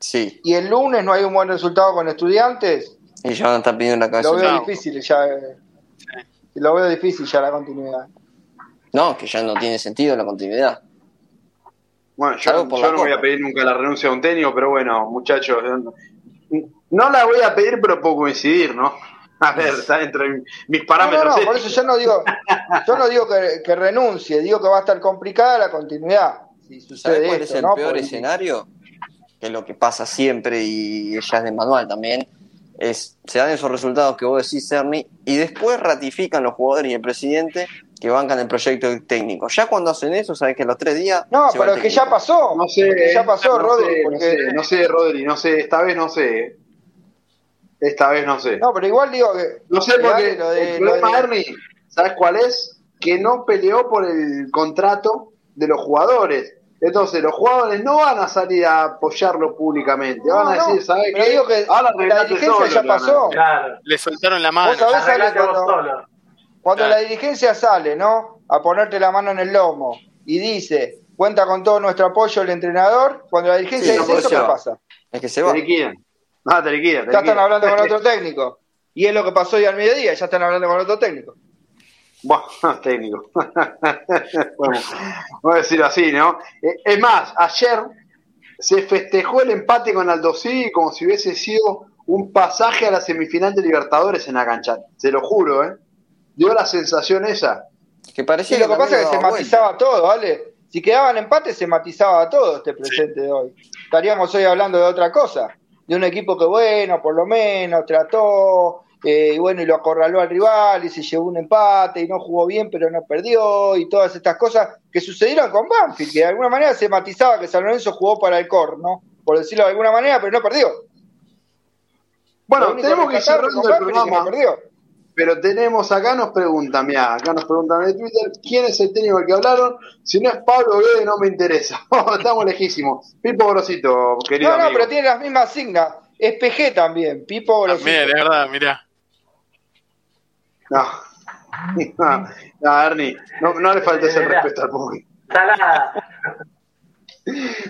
Sí,
Y el lunes no hay un buen resultado con estudiantes.
y ya van a estar pidiendo la cabeza.
Lo veo
no.
difícil ya. eh, Lo veo difícil ya la continuidad.
No, que ya no tiene sentido la continuidad.
Bueno, yo, no voy a pedir nunca la renuncia de un técnico, pero bueno, muchachos, no, la voy a pedir, pero puedo coincidir, ¿no? A ver, está dentro de mis parámetros.
no, no, por eso yo no digo, yo no digo que, que renuncie, digo que va a estar complicada la continuidad. Si
¿Sabes cuál
esto,
es el
¿no?
peor
Porque-
escenario? Que es lo que pasa siempre y ella es de manual también. Es, se dan esos resultados que vos decís, Cerny, y después ratifican los jugadores y el presidente que bancan el proyecto técnico. Ya cuando hacen eso, sabes que los tres días.
No, pero es que ya pasó.
No sé,
que ya pasó,
no
Rodri.
sé,
porque-
no sé, no sé, Rodri, no sé, esta vez no sé. Esta vez no sé.
No, pero igual digo que.
No sé
que
porque
lo de-
el problema,
lo de-
Ernie, ¿sabes cuál es? Que no peleó por el contrato de los jugadores. Entonces, los jugadores no van a salir a apoyarlo públicamente.
No,
van a
no,
decir, ¿sabes
pero
qué?
digo que
Ahora
la dirigencia
solo,
ya pasó.
Claro.
Le soltaron la mano.
Vos sabés,
vos
cuando,
solo.
cuando
Claro.
la dirigencia sale, ¿no? A ponerte la mano en el lomo y dice, cuenta con todo nuestro apoyo el entrenador, cuando la dirigencia
Sí,
dice
no,
eso,
se
¿qué pasa?
Es que se va.
Te liquidan. Ah, te liquidan. te
Ya están hablando con otro técnico. Y es lo que pasó hoy al mediodía, ya están hablando con otro técnico.
Bueno, técnico. bueno, vamos a decirlo así, ¿no? Eh, Es más, ayer se festejó el empate con Aldo Civi como si hubiese sido un pasaje a la semifinal de Libertadores en la cancha. Se lo juro, ¿eh? Dio la sensación esa.
Que parecía
Sí, lo que pasa es que se
daba
matizaba todo, ¿vale? Si quedaban empates, se matizaba todo este presente de hoy. Estaríamos hoy hablando de otra cosa. De un equipo que, bueno, por lo menos trató, eh, y bueno, y lo acorraló al rival, y se llevó un empate, y no jugó bien, pero no perdió, y todas estas cosas que sucedieron con Banfield, que de alguna manera se matizaba que San Lorenzo jugó para el core, ¿no? Por decirlo de alguna manera, pero no perdió.
Bueno, tenemos que cerrando el
no
programa,
perdió.
pero tenemos acá, nos preguntan, mira, acá nos preguntan en Twitter, ¿quién es el técnico del que hablaron? Si no es Pablo Guede, no me interesa. Estamos lejísimos. Pipo Grosito, querido
No, no,
amigo.
pero tiene las mismas signas. Es PG también, Pipo Grosito.
También, de verdad, mirá.
No. No, no, Ernie, no, no le faltes el
Mirá.
respeto al público.
Salada.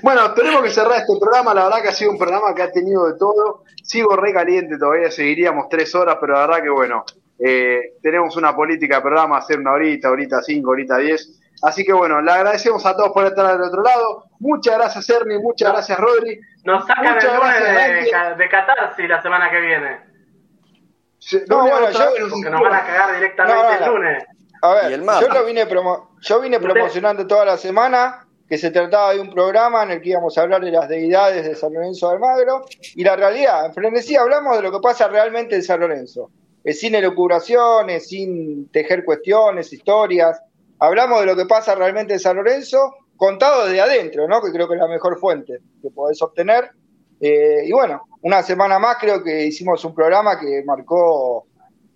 Bueno, tenemos que cerrar este programa. La verdad que ha sido un programa que ha tenido de todo. Sigo re caliente todavía, seguiríamos tres horas, pero la verdad que bueno, eh, tenemos una política de programa, hacer una horita, horita cinco, horita diez. Así que bueno, le agradecemos a todos por estar del otro lado. Muchas gracias, Ernie, muchas gracias, Rodri.
Nos sacan
Muchas
el
gracias,
de, de Catarsis la semana que viene.
Se-
No, bueno, yo-
vez nos
Porque nos van a cagar directamente
No, no, no.
el lunes.
A
Y
ver,
el
yo lo vine promo yo vine promocionando toda la semana que se trataba de un programa en el que íbamos a hablar de las deidades de San Lorenzo de Almagro y la realidad, en frenesí hablamos de lo que pasa realmente en San Lorenzo, Eh, sin elucubraciones, sin tejer cuestiones, historias, hablamos de lo que pasa realmente en San Lorenzo contado desde adentro, ¿no? que creo que es la mejor fuente que podés obtener. Eh, y bueno, una semana más creo que hicimos un programa que marcó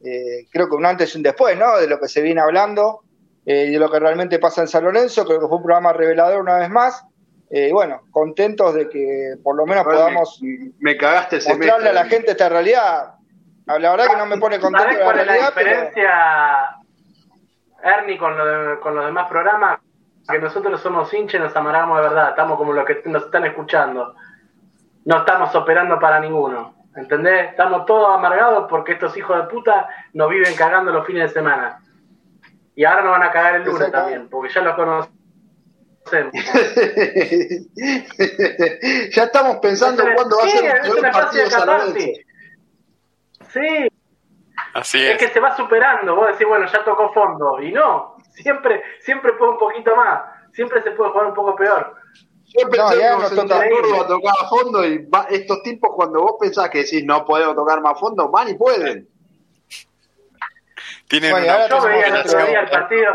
eh, creo que un antes y un después, ¿no? De lo que se viene hablando eh, y de lo que realmente pasa en San Lorenzo. Creo que fue un programa revelador una vez más. Eh, y bueno, contentos de que por lo menos podamos
Me, me cagaste el semestre.
mostrarle a la gente esta realidad. La verdad que no me pone contento
¿Sabés
la
cuál es la
realidad, pero
diferencia? Ernie con, lo con los demás programas, que nosotros somos hinchas y nos amargamos de verdad, estamos como los que nos están escuchando. No estamos operando para ninguno. ¿Entendés? Estamos todos amargados porque estos hijos de puta nos viven cagando los fines de semana. Y ahora nos van a cagar el lunes también, porque ya los conocemos.
ya estamos pensando cuándo va a ser el
primer partido de. Sí.
Así es.
Es que se va superando. Vos decís, bueno, ya tocó fondo. Y no, siempre, siempre puede un poquito más. Siempre se puede jugar un poco peor.
Yo pensé no, que toca a tocar a fondo y estos tipos cuando vos pensás que decís no podemos tocar más fondo, van y pueden.
Tienen
bueno, yo veía, el partido,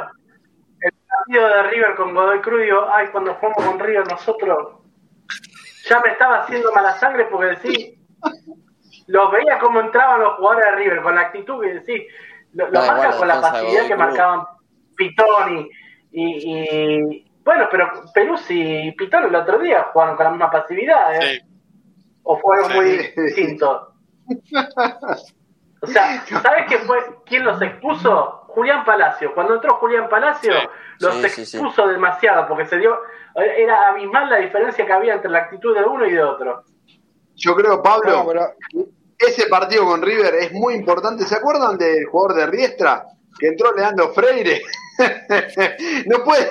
el partido de River con Godoy Cruz digo, ay, cuando jugamos con River nosotros ya me estaba haciendo mala sangre porque decís, los veía como entraban los jugadores de River con la actitud que decís, lo, lo marcan con la pasividad que marcaban Pitoni y, y bueno, pero Peruzzi y Pitón el otro día jugaron con la misma pasividad, ¿eh? ¿O fueron muy distintos? O sea, ¿sabes qué fue? ¿Quién los expuso? Julián Palacio. Cuando entró Julián Palacio, los expuso demasiado, porque se dio. Era abismal la diferencia que había entre la actitud de uno y de otro.
Yo creo, Pablo, ese partido con River es muy importante. ¿Se acuerdan del jugador de Riestra? Que entró Leandro Freire no puede,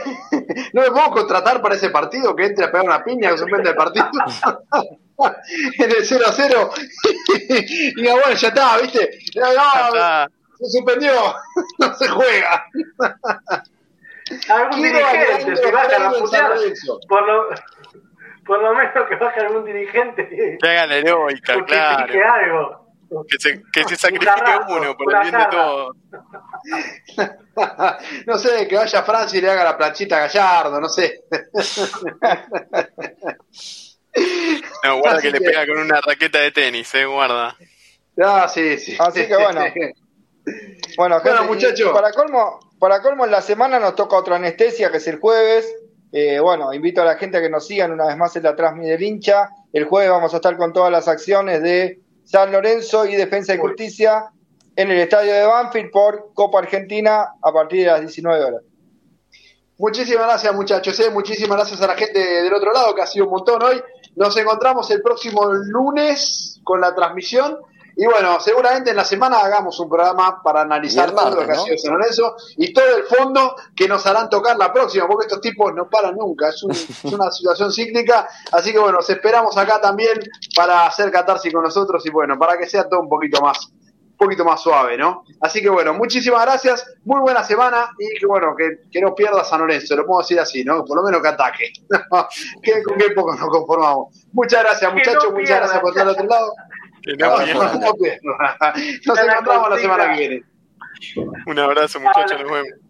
no me puedo contratar para ese partido que entre a pegar una piña que suspende el partido. En el 0 a 0 y bueno ya está viste se suspendió. No se juega
algún dirigente se baja la por lo por lo menos que baje algún dirigente.
Que haga la heroica claro.
que algo
que se, que se sacrifique uno por el bien de todos.
no sé, que vaya a Francia y le haga la planchita a Gallardo, no sé.
no, guarda que, le pega con una raqueta de tenis, eh, guarda.
Ah, sí, sí.
Así que bueno. Bueno, gente, muchachos. Para colmo, para colmo, en la semana nos toca otra anestesia, que es el jueves. Eh, bueno, invito a la gente a que nos sigan una vez más en la Transmi del hincha. El jueves vamos a estar con todas las acciones de San Lorenzo y Defensa y Justicia en el estadio de Banfield por Copa Argentina a partir de las 19 horas.
Muchísimas gracias muchachos, ¿eh? muchísimas gracias a la gente del otro lado que ha sido un montón hoy. Nos encontramos el próximo lunes con la transmisión y bueno, seguramente en la semana hagamos un programa para analizar todo lo que ha sido San Lorenzo y todo el fondo que nos harán tocar la próxima, porque estos tipos no paran nunca, es, una situación cíclica. Así que bueno, os esperamos acá también para hacer catarsis con nosotros y bueno, para que sea todo un poquito más un poquito más suave, ¿no? Así que bueno, muchísimas gracias, muy buena semana y que bueno, que, que no pierda San Lorenzo, lo puedo decir así, ¿no? Por lo menos que ataque. que con qué poco nos conformamos. Muchas gracias, muchachos, muchas gracias por estar al otro lado. Nos encontramos la semana que viene.
Un abrazo, muchachos, nos vemos.